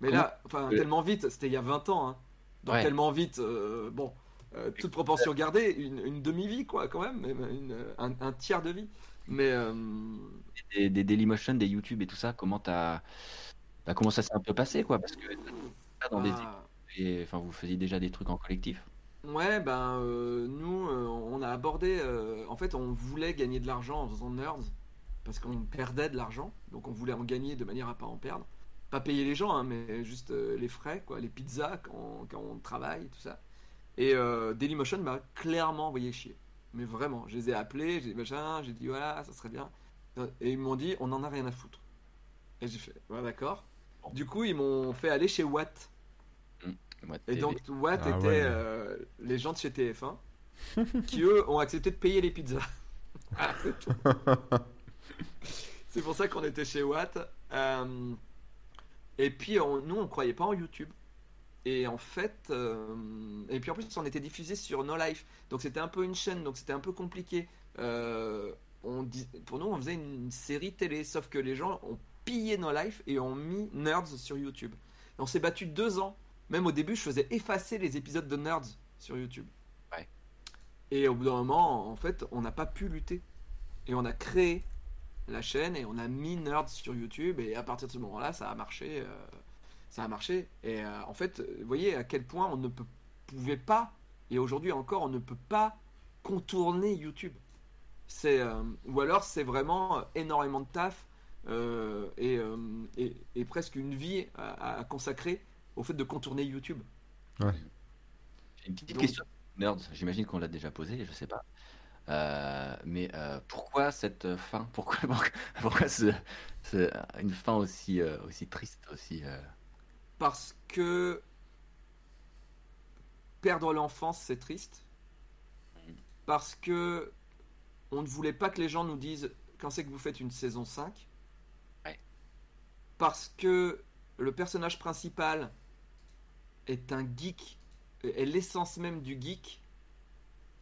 Mais Comment là, enfin, Euh, tellement vite, c'était il y a 20 ans. Hein. Donc, Ouais. tellement vite, euh, bon, euh, toute proportion gardée, une, une demi-vie, quoi, quand même, même une- un, un tiers de vie. Mais euh, Des, des Dailymotion, des YouTube et tout ça, comment t'as, bah, comment ça s'est un peu passé quoi Parce que dans des, ah, et, enfin, vous faisiez déjà des trucs en collectif. ouais, ben, euh, nous, euh, on a abordé, euh, en fait, on voulait gagner de l'argent en faisant nerds, parce qu'on perdait de l'argent, donc on voulait en gagner de manière à pas en perdre. Pas payer les gens, hein, mais juste les frais, quoi, les pizzas quand, quand on travaille, tout ça. Et Dailymotion m'a clairement envoyé chier. Mais vraiment, je les ai appelés, j'ai dit machin, j'ai dit voilà, ça serait bien. Et ils m'ont dit on en a rien à foutre. Et j'ai fait ouais, d'accord. Du coup, ils m'ont fait aller chez Watt. Moi, Et TV. donc Watt Ah était ouais. euh, les gens de chez TF1 qui eux ont accepté de payer les pizzas. Voilà, c'est tout. C'est pour ça qu'on était chez Watt. Euh, et puis on- nous on croyait pas en YouTube. Et en fait, euh, et puis en plus on était diffusé sur No Life, donc c'était un peu une chaîne, donc c'était un peu compliqué. Euh, on dis- pour nous on faisait une série télé, sauf que les gens ont pillé No Life et ont mis Nerds sur YouTube. Et on s'est battu deux ans. Même au début, je faisais effacer les épisodes de Nerds sur YouTube. Ouais. Et au bout d'un moment, en fait, on n'a pas pu lutter. Et on a créé la chaîne et on a mis Nerds sur YouTube. Et à partir de ce moment-là, ça a marché. euh, ça a marché. Et euh, en fait, vous voyez à quel point on ne peut, pouvait pas, et aujourd'hui encore, on ne peut pas contourner YouTube. C'est, euh, ou alors c'est vraiment énormément de taf euh, et, euh, et- et presque une vie à, à consacrer au fait de contourner YouTube. J'ai une petite Donc- question. Nerds, j'imagine qu'on l'a déjà posée, je sais pas. Euh, mais euh, pourquoi cette fin? Pourquoi, pourquoi ce, ce- une fin aussi, euh, aussi triste, aussi euh, Parce que perdre l'enfance, c'est triste. Parce que on ne voulait pas que les gens nous disent quand c'est que vous faites une saison 5. Parce que le personnage principal est un geek, est l'essence même du geek,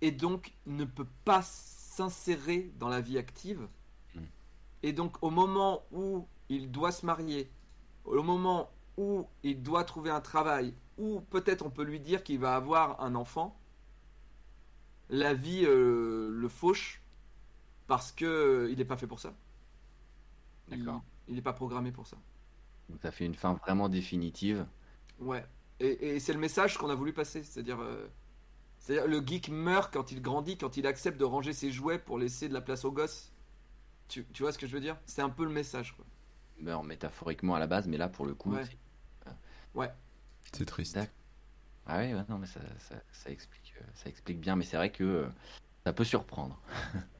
et donc ne peut pas s'insérer dans la vie active. Mm. et donc au moment où il doit se marier, au moment où il doit trouver un travail, ou peut-être on peut lui dire qu'il va avoir un enfant, la vie euh, le fauche parce que euh, il n'est pas fait pour ça. D'accord. Il n'est pas programmé pour ça. Donc ça fait une fin vraiment définitive. Ouais. Et, et c'est le message qu'on a voulu passer, c'est-à-dire, euh, c'est-à-dire le geek meurt quand il grandit, quand il accepte de ranger ses jouets pour laisser de la place aux gosses. Tu, tu vois ce que je veux dire? C'est un peu le message. Quoi. Meurt métaphoriquement à la base, mais là pour le coup. Ouais. c'est- Ouais. C'est triste. D'accord. Ah oui, ouais, non, mais ça, ça, ça explique, euh, ça explique bien, mais c'est vrai que euh, ça peut surprendre.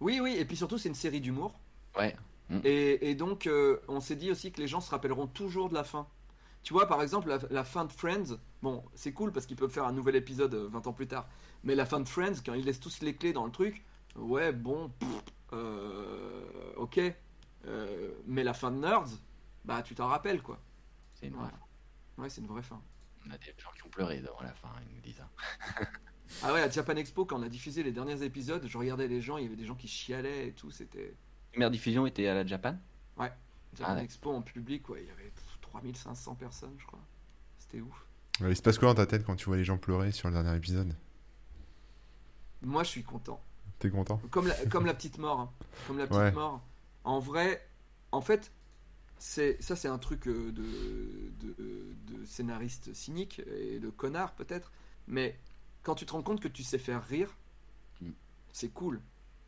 Oui, oui, et puis surtout c'est une série d'humour. Ouais. Et, et donc euh, on s'est dit aussi que les gens se rappelleront toujours de la fin. Tu vois, par exemple, la, la fin de Friends, bon, c'est cool parce qu'ils peuvent faire un nouvel épisode euh, 20 ans plus tard. Mais la fin de Friends, quand ils laissent tous les clés dans le truc, ouais, bon, pff, euh, ok. Euh, mais la fin de Nerds, bah tu t'en rappelles quoi. C'est une Ouais. vraie fin. Ouais, c'est une vraie fin. On a des gens qui ont pleuré dans la fin, ils nous disent. hein. Ah ouais, à Japan Expo, quand on a diffusé les derniers épisodes, je regardais les gens, il y avait des gens qui chialaient et tout, c'était. La première diffusion était à la Japan Japan ouais. Expo en public, ouais, il y avait pff, 3500 personnes, je crois. C'était ouf. Ouais, il se passe quoi dans ta tête quand tu vois les gens pleurer sur le dernier épisode? Moi, je suis content. T'es content? Comme la, comme la petite mort. hein. Comme la petite Ouais. mort. En vrai, en fait, c'est ça, c'est un truc euh, de, de, de scénariste cynique et de connard peut-être. Mais quand tu te rends compte que tu sais faire rire, Mm. c'est cool.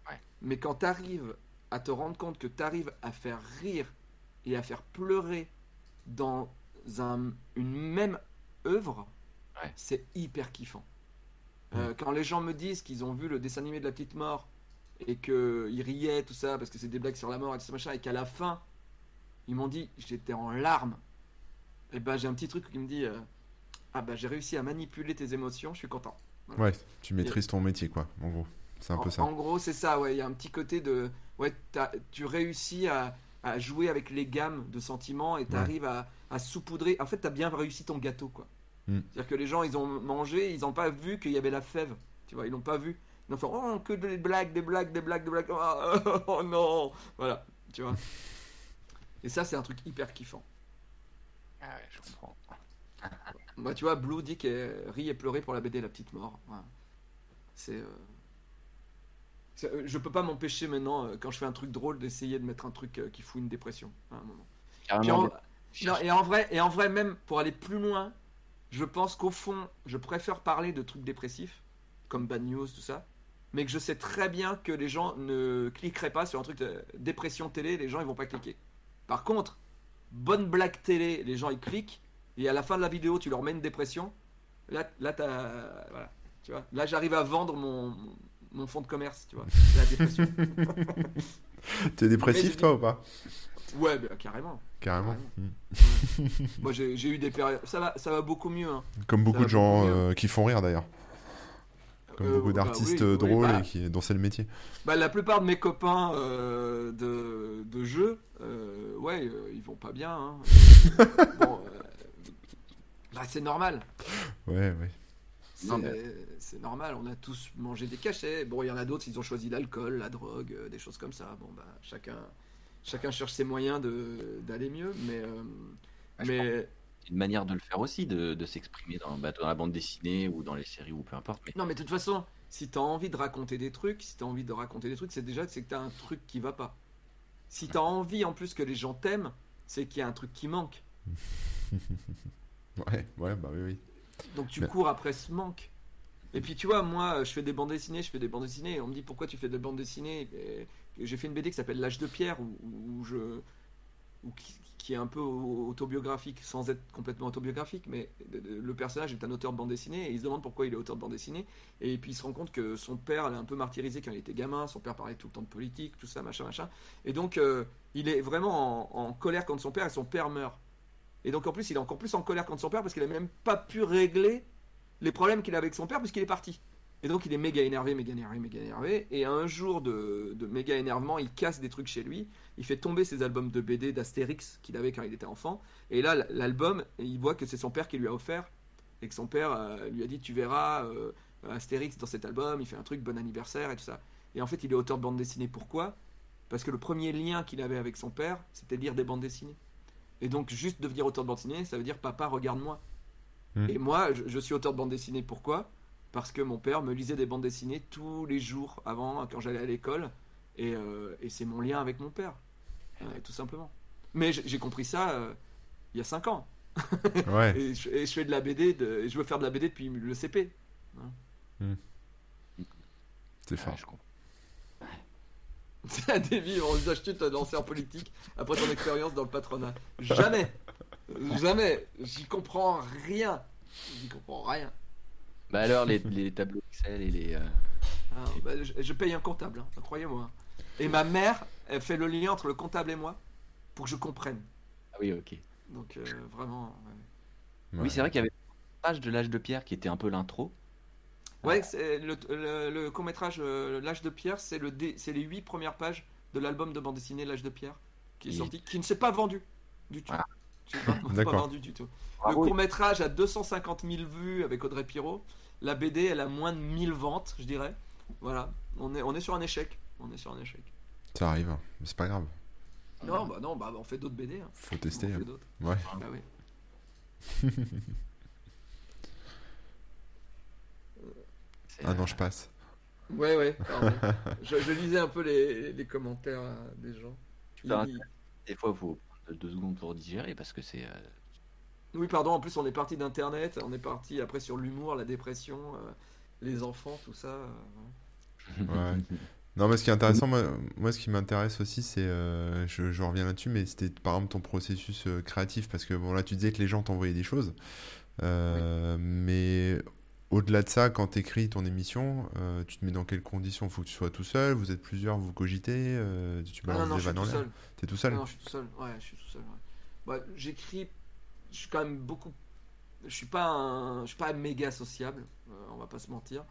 Ouais. Mais quand tu arrives à te rendre compte que tu arrives à faire rire et à faire pleurer dans un, une même œuvre, Ouais. c'est hyper kiffant. Euh, quand les gens me disent qu'ils ont vu le dessin animé de la petite mort et qu'ils riaient, tout ça, parce que c'est des blagues sur la mort et tout ça, machin, et qu'à la fin, ils m'ont dit j'étais en larmes, et ben j'ai un petit truc qui me dit euh, ah bah j'ai réussi à manipuler tes émotions, je suis content. Ouais, tu maîtrises ton métier, quoi, en gros. C'est un en, peu ça. en gros, c'est ça, ouais. Il y a un petit côté de. Ouais, tu réussis à, à jouer avec les gammes de sentiments et tu arrives à, à saupoudrer. En fait, tu as bien réussi ton gâteau, quoi. Mm. C'est-à-dire que les gens, ils ont mangé, ils n'ont pas vu qu'il y avait la fève. Tu vois, ils l'ont pas vu. Ils ont fait Oh, que des blagues, des blagues, des blagues, des blagues. Oh, oh non Voilà, tu vois. Et ça, c'est un truc hyper kiffant. Ah ouais, je comprends. Moi, tu vois, Blue dit qu'elle rit et pleurait pour la BD La Petite Mort. C'est- euh, Je peux pas m'empêcher maintenant, euh, quand je fais un truc drôle, d'essayer de mettre un truc euh, qui fout une dépression à un moment. En- non, et en vrai, et en vrai même pour aller plus loin, je pense qu'au fond, je préfère parler de trucs dépressifs, comme Bad News, tout ça, mais que je sais très bien que les gens ne cliqueraient pas sur un truc de dépression télé, les gens ils vont pas cliquer. Par contre, bonne blague télé, les gens ils cliquent, et à la fin de la vidéo tu leur mets une dépression, là, là t'as, voilà, tu vois, là j'arrive à vendre mon, mon fonds de commerce, tu vois, la dépression. T'es dépressif, toi, ou pas ouais, bah, carrément. Carrément. Carrément. Mm. Moi j'ai eu des périodes, ça va, ça va beaucoup mieux. Hein. Comme beaucoup de gens beaucoup euh, qui font rire, d'ailleurs. Comme Euh, beaucoup bah d'artistes oui, euh, oui, drôles bah, et qui, dont c'est le métier. bah, la plupart de mes copains euh, de, de jeu, ouais, ils vont pas bien. hein. Bon, bah, c'est normal. Ouais, ouais. C'est c'est normal, on a tous mangé des cachets. Bon, il y en a d'autres, ils ont choisi l'alcool, la drogue, euh, des choses comme ça. Bon, bah, chacun, chacun cherche ses moyens de- d'aller mieux, mais, euh, Ah, mais c'est une manière de le faire aussi, de, de s'exprimer dans, bah, dans la bande dessinée ou dans les séries ou peu importe. Mais non, mais de toute façon, si t'as envie de raconter des trucs, si t'as envie de raconter des trucs, c'est déjà c'est que t'as un truc qui va pas. Si t'as envie en plus que les gens t'aiment, c'est qu'il y a un truc qui manque. Ouais, ouais, bah oui, oui. Donc tu Mais- cours après ce manque. Et puis tu vois, moi, je fais des bandes dessinées, je fais des bandes dessinées, et on me dit pourquoi tu fais des bandes dessinées? Et J'ai fait une BD qui s'appelle L'âge de pierre, où, où je, où qui, qui est un peu autobiographique, sans être complètement autobiographique, mais le personnage est un auteur de bande dessinée, et il se demande pourquoi il est auteur de bande dessinée, et puis il se rend compte que son père l'a un peu martyrisé quand il était gamin, son père parlait tout le temps de politique, tout ça, machin, machin, et donc euh, il est vraiment en, en colère contre son père, et son père meurt. Et donc en plus, il est encore plus en colère contre son père parce qu'il a même pas pu régler les problèmes qu'il avait avec son père puisqu'il est parti. Et donc il est méga énervé, méga énervé, méga énervé. Et un jour de, de méga énervement, il casse des trucs chez lui. Il fait tomber ses albums de BD d'Astérix qu'il avait quand il était enfant. Et là, l'album, il voit que c'est son père qui lui a offert. Et que son père euh, lui a dit Tu verras euh, Astérix dans cet album, il fait un truc, bon anniversaire et tout ça. Et en fait, il est auteur de bande dessinée. Pourquoi? Parce que le premier lien qu'il avait avec son père, c'était lire des bandes dessinées. Et donc, juste devenir auteur de bande dessinée, ça veut dire papa, regarde-moi. Hmm. Et moi, je, je suis auteur de bande dessinée. Pourquoi? Parce que mon père me lisait des bandes dessinées tous les jours avant, quand j'allais à l'école. Et, euh, et c'est mon lien avec mon père, euh, tout simplement. Mais j'ai compris ça euh, il y a 5 ans. Ouais. Et je, et je fais de la BD, de, et je veux faire de la BD depuis le CP. C'est Ouais, fort. je comprends. C'est un dévi, on se tu te lancer en politique après ton expérience dans le patronat. Jamais Jamais J'y comprends rien J'y comprends rien. Bah alors, les, les tableaux Excel et les. euh, Ah, bah, je, je paye un comptable, hein, croyez-moi. Et ma mère, elle fait le lien entre le comptable et moi pour que je comprenne. Ah oui, ok. Donc euh, vraiment. ouais. Ouais. Oui, c'est vrai qu'il y avait une page de l'âge de pierre qui était un peu l'intro. Ouais, c'est le, le, court métrage L'âge de pierre, c'est le dé- c'est les huit premières pages de l'album de bande dessinée L'âge de pierre qui est Et- sorti, qui ne s'est pas vendu du tout. Ah. Qui n'est pas, pas D'accord. vendu du tout. Le Bravo. court métrage a 250 000 vues avec Audrey Pirot. La BD, elle a moins de 1000 ventes, je dirais. Voilà, on est, on est sur un échec. On est sur un échec. Ça arrive, hein. mais c'est pas grave. Non, bah non, bah on fait d'autres BD. hein. Faut On tester. fait hein. d'autres. Ouais. Bah oui. C'est, Ah non, euh, je passe. Ouais, ouais, je, je lisais un peu les, les commentaires euh, des gens. Ils- Des fois, il faut deux secondes pour digérer parce que c'est. euh, Oui, pardon, en plus on est parti d'Internet, on est parti après sur l'humour, la dépression, euh, les enfants, tout ça. euh. Ouais. Non, mais ce qui est intéressant, moi, moi ce qui m'intéresse aussi, c'est, euh, je, je reviens là-dessus, mais c'était par exemple ton processus euh, créatif, parce que bon là, tu disais que les gens t'envoyaient des choses, euh, mais au-delà de ça, quand tu écris ton émission, euh, tu te mets dans quelles conditions? Faut que tu sois tout seul, vous êtes plusieurs, vous cogitez, euh, tu Ah non, balances non, des vannes en tout l'air. seul. T'es tout seul? non, je suis tout seul. Ouais, je suis tout seul. ouais. Bah, J'écris, je suis quand même beaucoup. Je suis pas un, je suis pas méga sociable, euh, on va pas se mentir.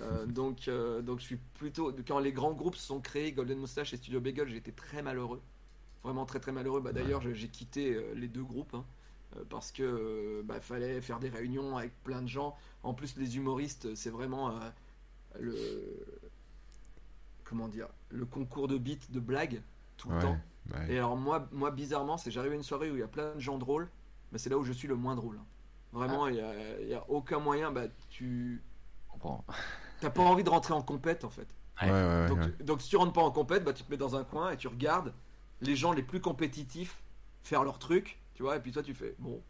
Donc, donc je suis plutôt. Quand les grands groupes se sont créés, Golden Moustache et Studio Bagel, j'ai été très malheureux. Vraiment très très malheureux. Bah, D'ailleurs, j'ai- j'ai quitté les deux groupes hein, parce que euh, bah, fallait faire des réunions avec plein de gens. En plus, les humoristes, c'est vraiment euh, le. Comment dire Le concours de beats, de blagues, tout le Ouais, temps. ouais. Et alors moi, moi bizarrement, c'est j'arrive à une soirée où il y a plein de gens drôles, mais c'est là où je suis le moins drôle. hein. Vraiment, il y a, il y a aucun moyen. Bah, tu comprends. t'as pas envie de rentrer en compète en fait. Ouais, ouais, ouais, donc, ouais. donc si tu rentres pas en compète, bah, tu te mets dans un coin et tu regardes les gens les plus compétitifs faire leur truc, tu vois. Et puis toi, tu fais bon.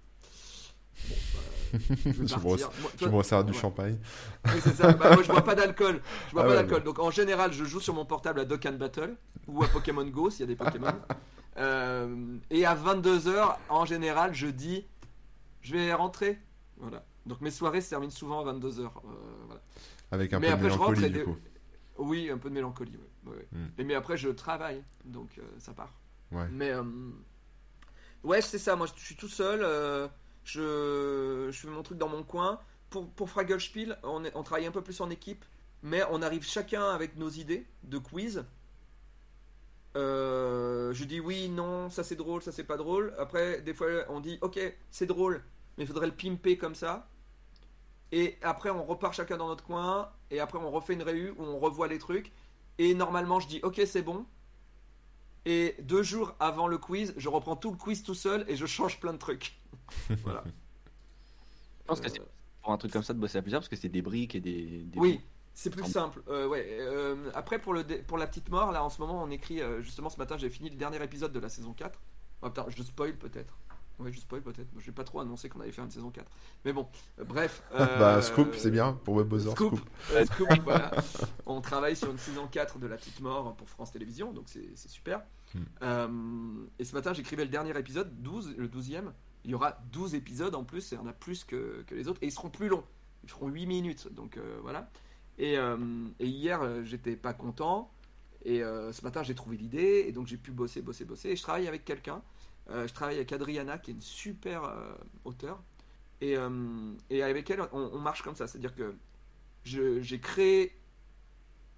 Bon, bah, je vais. Moi, toi- du ouais. champagne. oui, c'est ça. Bah, moi, je bois pas d'alcool. Je bois Ah pas ouais, d'alcool. Donc, en général, je joue sur mon portable à Dokkan Battle ou à Pokémon Go s'il y a des Pokémon. Euh, et à 22h, en général, je dis je vais rentrer. Voilà. Donc, mes soirées se terminent souvent à 22h. voilà. Avec un Mais peu de après, je rentre mélancolie, des-. Oui, un peu de mélancolie. ouais. Ouais, ouais. Hmm. Et mais après, je travaille. Donc, euh, ça part. Ouais. Mais euh, ouais, c'est ça. Moi, je suis tout seul. euh, je, fais mon truc dans mon coin. Pour, pour Fraggle Spiel, on travaille un peu plus en équipe, mais on arrive chacun avec nos idées de quiz. Euh, je dis oui, non, ça c'est drôle, ça c'est pas drôle. Après, des fois, on dit ok, c'est drôle, mais il faudrait le pimper comme ça. Et après, on repart chacun dans notre coin. Et après, on refait une réu où on revoit les trucs. Et normalement, je dis ok, c'est bon. Et deux jours avant le quiz, je reprends tout le quiz tout seul et je change plein de trucs. voilà. Je pense que c'est pour un truc comme ça de bosser à plusieurs parce que c'est des briques et des. des Oui, c'est plus simple. Euh, ouais. euh, après, pour, le dé- pour la petite mort, là en ce moment, on écrit. euh, justement, ce matin, j'ai fini le dernier épisode de la saison 4. Oh, putain, je spoil peut-être. Ouais, je spoil peut-être. Je vais pas trop annoncer qu'on allait faire une saison 4. Mais bon, euh, bref. Bah, euh, Scoop, c'est bien. Pour WebBuzzer, Scoop. Scoop. Euh, Scoop, voilà. On travaille sur une saison 4 de La Petite Mort pour France Télévisions, donc c'est super. Hmm. Euh, et ce matin, j'écrivais le dernier épisode, 12, le 12e. Il y aura 12 épisodes en plus, et on a plus que, que les autres, et ils seront plus longs. Ils feront 8 minutes, donc voilà. Et, et hier, j'étais pas content, et ce matin, j'ai trouvé l'idée, et donc j'ai pu bosser, bosser, bosser. Et je travaille avec quelqu'un. Euh, je travaille avec Adriana, qui est une super euh, auteure. Et, euh, et avec elle, on, on marche comme ça. C'est-à-dire que j'ai créé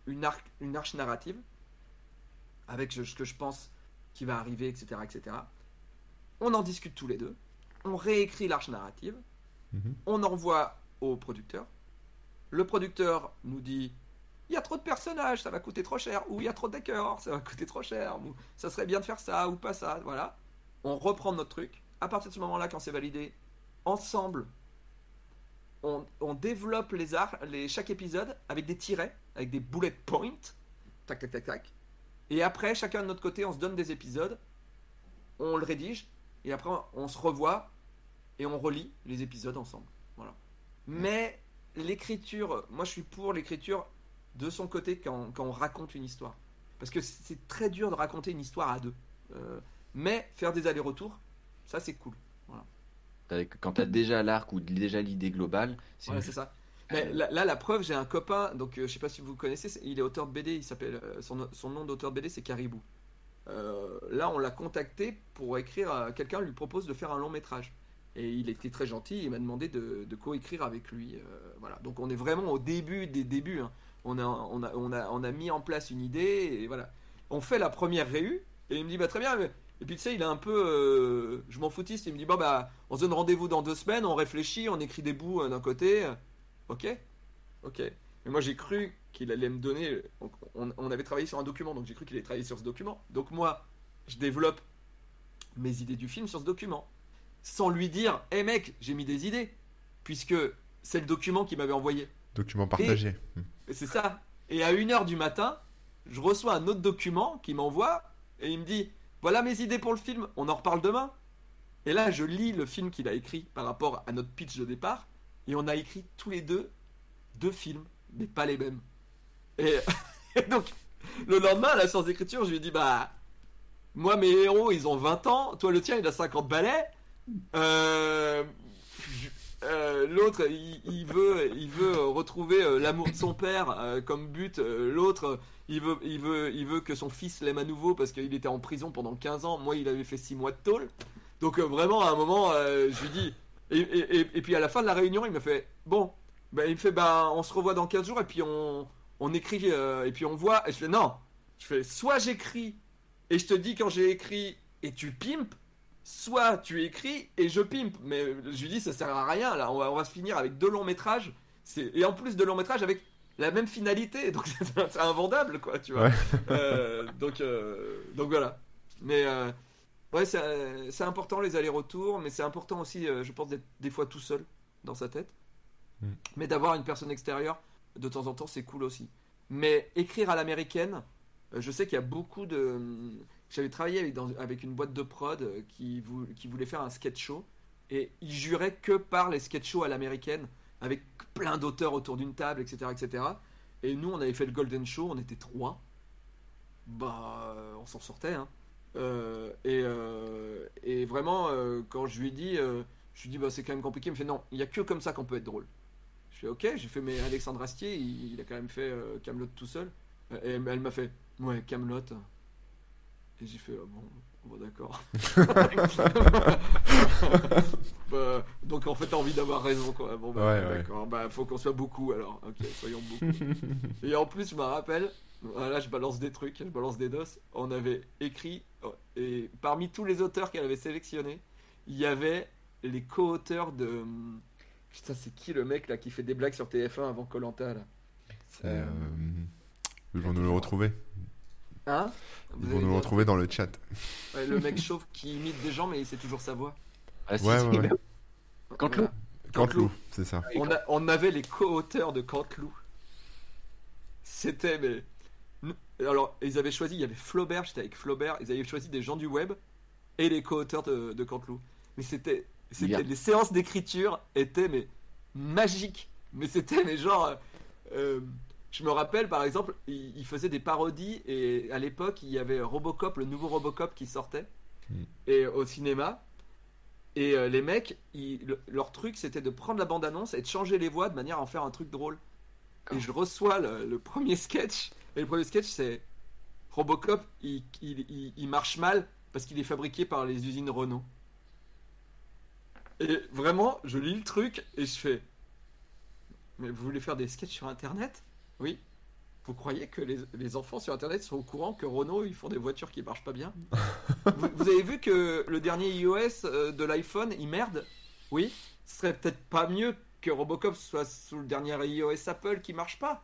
une, arc, une arche narrative avec ce que je pense qui va arriver, etc., etc. On en discute tous les deux. On réécrit l'arche narrative. Mhm. On envoie au producteur. Le producteur nous dit il y a trop de personnages, ça va coûter trop cher, ou il y a trop de décors, ça va coûter trop cher, ou ça serait bien de faire ça ou pas ça, voilà. On reprend notre truc. À partir de ce moment-là, quand c'est validé, ensemble, on, on développe les arts, les, chaque épisode avec des tirets, avec des bullet points, tac tac tac tac. Et après, chacun de notre côté, on se donne des épisodes, on le rédige, et après on se revoit et on relit les épisodes ensemble. Voilà. Mais l'écriture, moi je suis pour l'écriture de son côté quand, quand, on raconte une histoire. Parce que c'est très dur de raconter une histoire à deux. Euh, mais faire des allers-retours, ça c'est cool. Voilà. Quand tu as déjà l'arc ou déjà l'idée globale, c'est ouais, ça. Mais là, là, la preuve, j'ai un copain, donc euh, je sais pas si vous connaissez, il est auteur de BD, il s'appelle euh, son, son, nom d'auteur de BD c'est Caribou. Euh, là, on l'a contacté pour écrire. Quelqu'un lui propose de faire un long métrage. Et il était très gentil, il m'a demandé de, de coécrire avec lui. voilà. Donc on est vraiment au début des débuts. Hein. On, a, on, a, on, a, on a mis en place une idée, et voilà. On fait la première réu, et il me dit bah très bien, mais... et puis tu sais, il est un peu, je m'en foutiste, il me dit bah, bah on se donne rendez-vous dans deux semaines, on réfléchit, on écrit des bouts d'un côté, ok, ok. Mais moi j'ai cru qu'il allait me donner. On, avait travaillé sur un document, donc j'ai cru qu'il allait travailler sur ce document. Donc moi, je développe mes idées du film sur ce document. Sans lui dire, hé mec, j'ai mis des idées. Puisque c'est le document qu'il m'avait envoyé. Document partagé. Hmm. C'est ça. Et à 1h du matin, je reçois un autre document qui m'envoie et il me dit Voilà mes idées pour le film, on en reparle demain. Et là, je lis le film qu'il a écrit par rapport à notre pitch de départ et on a écrit tous les deux deux films, mais pas les mêmes. Et, donc, le lendemain, à la séance d'écriture, je lui ai dit Bah, moi, mes héros, ils ont 20 ans, toi, le tien, il a 50 balais. Euh, euh, l'autre, il, veut, il veut retrouver euh, l'amour de son père comme but. L'autre, il veut, il, veut, il veut que son fils l'aime à nouveau parce qu'il était en prison pendant 15 ans. Moi, il avait fait 6 mois de tôle. Donc, vraiment, à un moment, je lui dis. Et, puis à la fin de la réunion, il me fait Bon, ben, il me fait Bah, on se revoit dans 15 jours et puis on, on écrit et puis on voit. Et je fais Non, je fais Soit j'écris et je te dis quand j'ai écrit et tu pimpes, soit tu écris et je pimpe. Mais je lui dis, ça sert à rien, là, on va, on va se finir avec deux longs métrages. Et en plus de longs métrages avec la même finalité, donc c'est invendable, quoi, tu vois. Euh, donc, euh, donc voilà. Mais euh, ouais, c'est important les allers-retours, mais c'est important aussi, je pense, d'être des fois tout seul dans sa tête. Mm. Mais d'avoir une personne extérieure, de temps en temps, c'est cool aussi. Mais écrire à l'américaine, je sais qu'il y a beaucoup de j'avais travaillé avec, avec, une boîte de prod euh, qui, voulait faire un sketch show et ils juraient que par les sketch shows à l'américaine avec plein d'auteurs autour d'une table, etc., etc. Et nous, on avait fait le Golden Show, on était trois. Bah, euh, on s'en sortait, hein. Euh, et, et, vraiment, quand je lui ai dit, je lui dit, bah, c'est quand même compliqué. Il me fait, non, il n'y a que comme ça qu'on peut être drôle. Je fais, ok, j'ai fait, mais Alexandre Astier, il, il, a quand même fait Camelot tout seul. Et elle m'a fait, ouais, Camelot. Et j'ai fait, ah bon, bon d'accord. bah, donc en fait, t'as envie d'avoir raison, quoi. Bon, bah, d'accord. Bah, faut qu'on soit beaucoup, alors. Ok, soyons beaucoup. et en plus, je me rappelle, là, je balance des trucs, je balance des dos. On avait écrit, et parmi tous les auteurs qu'elle avait sélectionnés, il y avait les co-auteurs de. Putain, c'est qui le mec là qui fait des blagues sur TF1 avant Colanta là? Euh... Ils vont nous le retrouver. Hein Ils vont nous le retrouver dans le chat. le mec chauve qui imite des gens, mais c'est toujours sa voix. Ah, ouais, ouais, ouais. Cantelou. Cantelou, c'est ça. On, on, avait les co-auteurs de Cantelou. C'était, mais. Alors, ils avaient choisi, il y avait Flaubert, j'étais avec Flaubert, ils avaient choisi des gens du web et les co-auteurs de, de Cantelou. Mais c'était. c'était les séances d'écriture étaient, mais. magiques. Mais c'était, mais genre. Euh, je me rappelle par exemple, il, faisait des parodies et à l'époque il y avait Robocop, le nouveau Robocop qui sortait hmm. et au cinéma. Et euh, les mecs, leur truc c'était de prendre la bande-annonce et de changer les voix de manière à en faire un truc drôle. Et je reçois le, premier sketch. Et le premier sketch c'est Robocop, il, il marche mal parce qu'il est fabriqué par les usines Renault. Et vraiment, je lis le truc et je fais. Mais vous voulez faire des sketchs sur internet? Oui. Vous croyez que les, enfants sur Internet sont au courant que Renault, ils font des voitures qui marchent pas bien vous, avez vu que le dernier iOS euh, de l'iPhone, il merde? Oui Ce serait peut-être pas mieux que Robocop soit sous le dernier iOS Apple qui marche pas?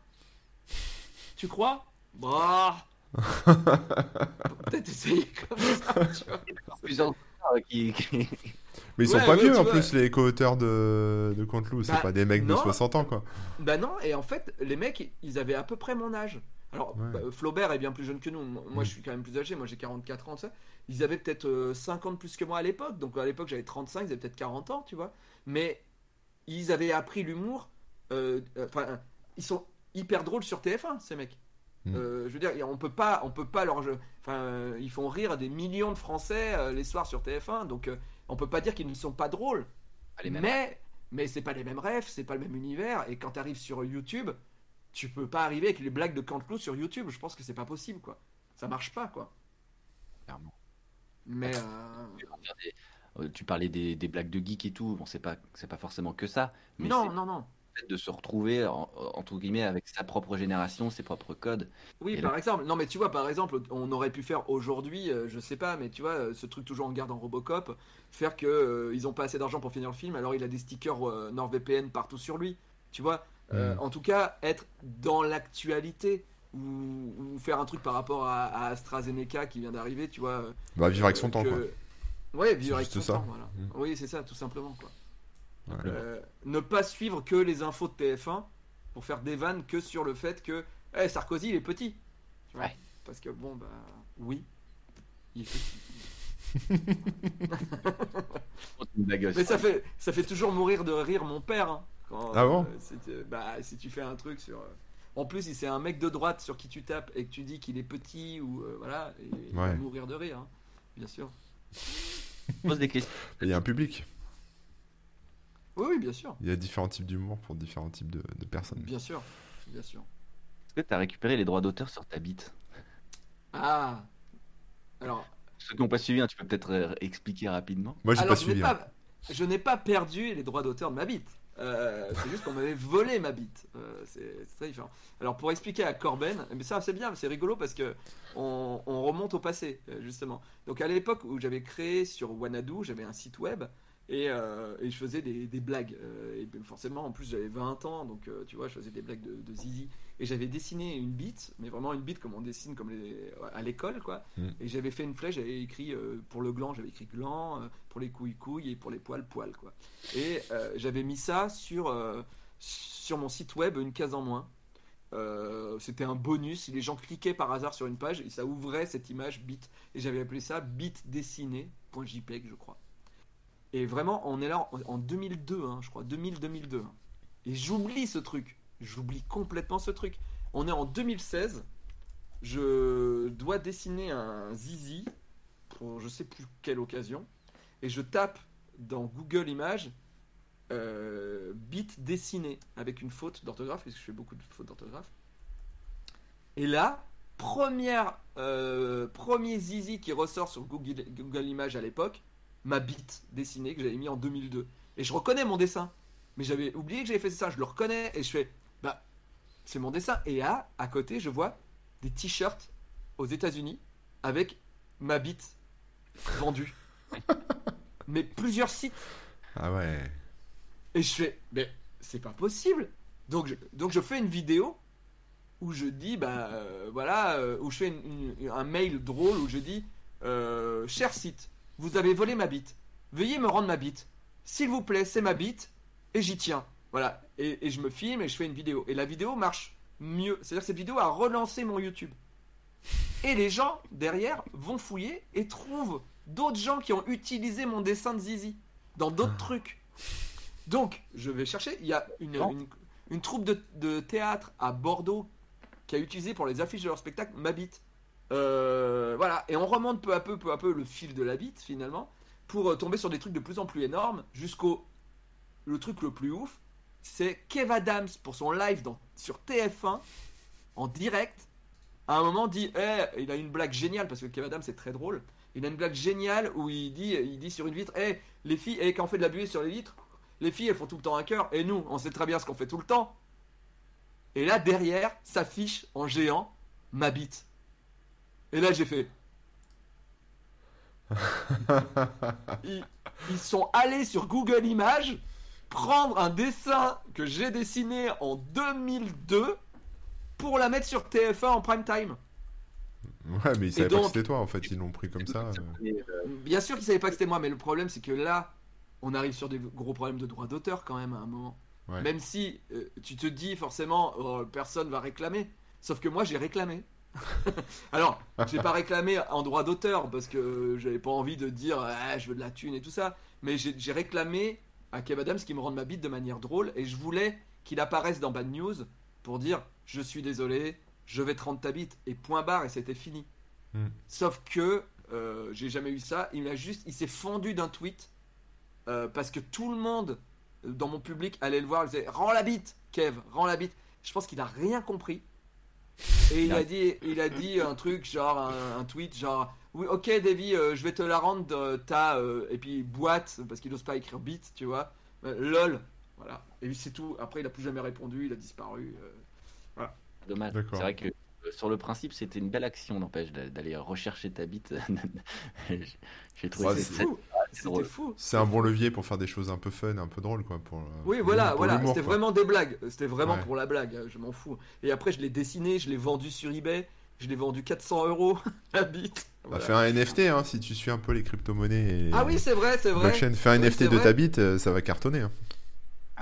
Tu crois? Bah. Peut-être essayer comme ça, tu vois. Plusieurs qui- Mais ils sont Ouais, pas ouais, vieux en vois. plus, les co-auteurs de, de Contelou. C'est Bah, pas des mecs de non. 60 ans, quoi. Bah non, et en fait, les mecs, ils avaient à peu près mon âge. Alors, Ouais. bah, Flaubert est bien plus jeune que nous. Moi, je suis quand même plus âgé. Moi, j'ai 44 ans, ça. Ils avaient peut-être euh, 50 plus que moi à l'époque. Donc, à l'époque, j'avais 35, ils avaient peut-être 40 ans, tu vois. Mais ils avaient appris l'humour. euh, euh, Enfin, ils sont hyper drôles sur TF1, ces mecs. Mm. Euh, je veux dire, on peut pas, on peut pas leur, enfin, euh, ils font rire des millions de Français euh, les soirs sur TF1, donc euh, on peut pas dire qu'ils ne sont pas drôles. Les mêmes. Mais, mais c'est pas les mêmes rêves, c'est pas le même univers. Et quand tu arrives sur YouTube, tu peux pas arriver avec les blagues de Cantelou sur YouTube. Je pense que c'est pas possible, quoi. Ça marche pas, quoi. Clairement. Mais euh, Faire des- euh, Tu parlais des, des blagues de geek et tout. Bon, c'est pas, c'est pas forcément que ça. Mais non, non, non. Peut-être de se retrouver, en- entre guillemets, avec sa propre génération, ses propres codes. Oui, Et par exemple. Non, mais tu vois, par exemple, on aurait pu faire aujourd'hui, euh, je sais pas, mais tu vois, euh, ce truc toujours en garde en Robocop, faire que euh, ils ont pas assez d'argent pour finir le film, alors il a des stickers euh, NordVPN partout sur lui. Tu vois, Euh, Mm. en tout cas, être dans l'actualité ou, ou faire un truc par rapport à, à AstraZeneca qui vient d'arriver, tu vois. Bah, vivre avec son temps, que- quoi. Ouais, vivre avec son ça. temps, voilà. Mm. Oui, c'est ça, tout simplement, quoi. Euh, ne pas suivre que les infos de TF1 pour faire des vannes que sur le fait que Eh, Sarkozy il est petit. Tu vois Ouais. Parce que bon bah oui, il Mais ça fait ça fait toujours mourir de rire mon père. hein, quand, Ah bon euh, euh, Bah si tu fais un truc sur. euh, En plus, si c'est un mec de droite sur qui tu tapes et que tu dis qu'il est petit ou euh, voilà, et il va mourir de rire, hein, bien sûr. pose des questions. Il y a un public. Oui, oui, bien sûr, Il y a différents types d'humour pour différents types de, de personnes. bien sûr, bien sûr. Est-ce que tu as récupéré les droits d'auteur sur ta bite? Ah, alors Ceux qui n'ont pas suivi, hein, tu peux peut-être euh, expliquer rapidement. Moi, j'ai Alors, pas je n'ai suivi. hein. pas, je n'ai pas perdu les droits d'auteur de ma bite. Euh, c'est juste qu'on m'avait volé ma bite. Euh, c'est c'est très différent. Alors pour expliquer à Corben, mais ça c'est bien, c'est rigolo parce que on, on remonte au passé justement. Donc à l'époque où j'avais créé sur Wanadu, j'avais un site web et, euh, et je faisais des, des blagues. Euh, et forcément en plus j'avais 20 ans, donc euh, tu vois je faisais des blagues de, de zizi. Et j'avais dessiné une bite, mais vraiment une bite comme on dessine comme les, à l'école quoi. Mm. Et j'avais fait une flèche, j'avais écrit pour le gland, j'avais écrit gland, pour les couilles couilles et pour les poils poils quoi. Et j'avais mis ça sur, sur mon site web une case en moins. Euh, C'était un bonus. Si les gens cliquaient par hasard sur une page, et ça ouvrait cette image bit. Et j'avais appelé ça bitdessiné.jpg, je crois. Et vraiment, on est là en, en 2002, hein, je crois, 2000-2002. hein. Et j'oublie ce truc. J'oublie complètement ce truc. On est en 2016. Je dois dessiner un zizi pour je sais plus quelle occasion. Et je tape dans Google Images euh, bit dessiné avec une faute d'orthographe, parce que je fais beaucoup de fautes d'orthographe. Et là, première, euh, premier zizi qui ressort sur Google, Google Images à l'époque, ma bite dessinée que j'avais mis en 2002. Et je reconnais mon dessin. Mais j'avais oublié que j'avais fait ça, je le reconnais et je fais, bah, c'est mon dessin. Et à, à côté, je vois des t-shirts aux États-Unis avec ma bite vendue. Mais plusieurs sites. Ah ouais. Et je fais, mais c'est pas possible. Donc je, donc je fais une vidéo où je dis, bah euh, voilà, euh, où je fais une- une- un mail drôle où je dis, euh, cher site, vous avez volé ma bite. Veuillez me rendre ma bite. S'il vous plaît, c'est ma bite et j'y tiens. Voilà. Et, et je me filme et je fais une vidéo. Et la vidéo marche mieux. C'est-à-dire que cette vidéo a relancé mon YouTube. Et les gens derrière vont fouiller et trouvent d'autres gens qui ont utilisé mon dessin de Zizi dans d'autres trucs. Donc, je vais chercher. Il y a une, Non. une, une troupe de, de théâtre à Bordeaux qui a utilisé pour les affiches de leur spectacle ma bite. Euh, voilà. Et on remonte peu à peu, peu à peu le fil de la bite finalement pour euh, tomber sur des trucs de plus en plus énormes jusqu'au le truc le plus ouf. C'est Kev Adams pour son live sur TF1 en direct. À un moment dit, Eh, il a une blague géniale parce que Kev Adams c'est très drôle. Il a une blague géniale où il dit, il dit sur une vitre, Eh, les filles, eh, quand on fait de la buée sur les vitres, les filles elles font tout le temps un cœur et nous on sait très bien ce qu'on fait tout le temps. Et là derrière s'affiche en géant ma bite. Et là j'ai fait. Ils, ils sont allés sur Google Images prendre un dessin que j'ai dessiné en 2002 pour la mettre sur TF1 en prime time. Ouais, mais ils savaient pas que c'était toi en fait, ils l'ont pris comme ça. euh. Euh, Bien sûr qu'ils savaient pas que c'était moi, mais le problème c'est que là, on arrive sur des gros problèmes de droit d'auteur quand même à un moment. Ouais. Même si euh, tu te dis forcément, oh, personne va réclamer. Sauf que moi j'ai réclamé. Alors, j'ai pas réclamé en droit d'auteur parce que j'avais pas envie de dire ah, je veux de la thune et tout ça. Mais j'ai réclamé à Kev Adams qui me rende ma bite de manière drôle et je voulais qu'il apparaisse dans Bad News pour dire je suis désolé, je vais te rendre ta bite et point barre et c'était fini. Hmm. Sauf que euh, j'ai jamais eu ça. Il a juste, il s'est fendu d'un tweet euh, parce que tout le monde euh, dans mon public allait le voir. Il disait rends la bite, Kev, rends la bite. Je pense qu'il a rien compris. Et il a dit, il a dit un truc genre un, un tweet genre oui ok Davy, euh, je vais te la rendre euh, ta euh, et puis boîte parce qu'il n'ose pas écrire bite, tu vois. Euh, lol, voilà. Et puis c'est tout. Après il a plus jamais répondu, il a disparu. euh. dommage. C'est vrai que euh, sur le principe, c'était une belle action, n'empêche, d'a- d'aller rechercher ta bite. J'ai trouvé Ouais, C'est fou. C'était fou. C'est un bon levier pour faire des choses un peu fun, un peu drôles quoi. Pour, euh, Oui, pour voilà, voilà. C'était vraiment des blagues. C'était vraiment Ouais. pour la blague. Je m'en fous. Et après, je l'ai dessiné, je l'ai vendu sur eBay. Je l'ai vendu 400 euros la bite. Bah, Voilà. fais un NFT hein, si tu suis un peu les crypto-monnaies et Ah oui, c'est vrai, c'est vrai. blockchain. Fais un Oui, NFT de vrai. ta bite, euh, ça va cartonner. hein.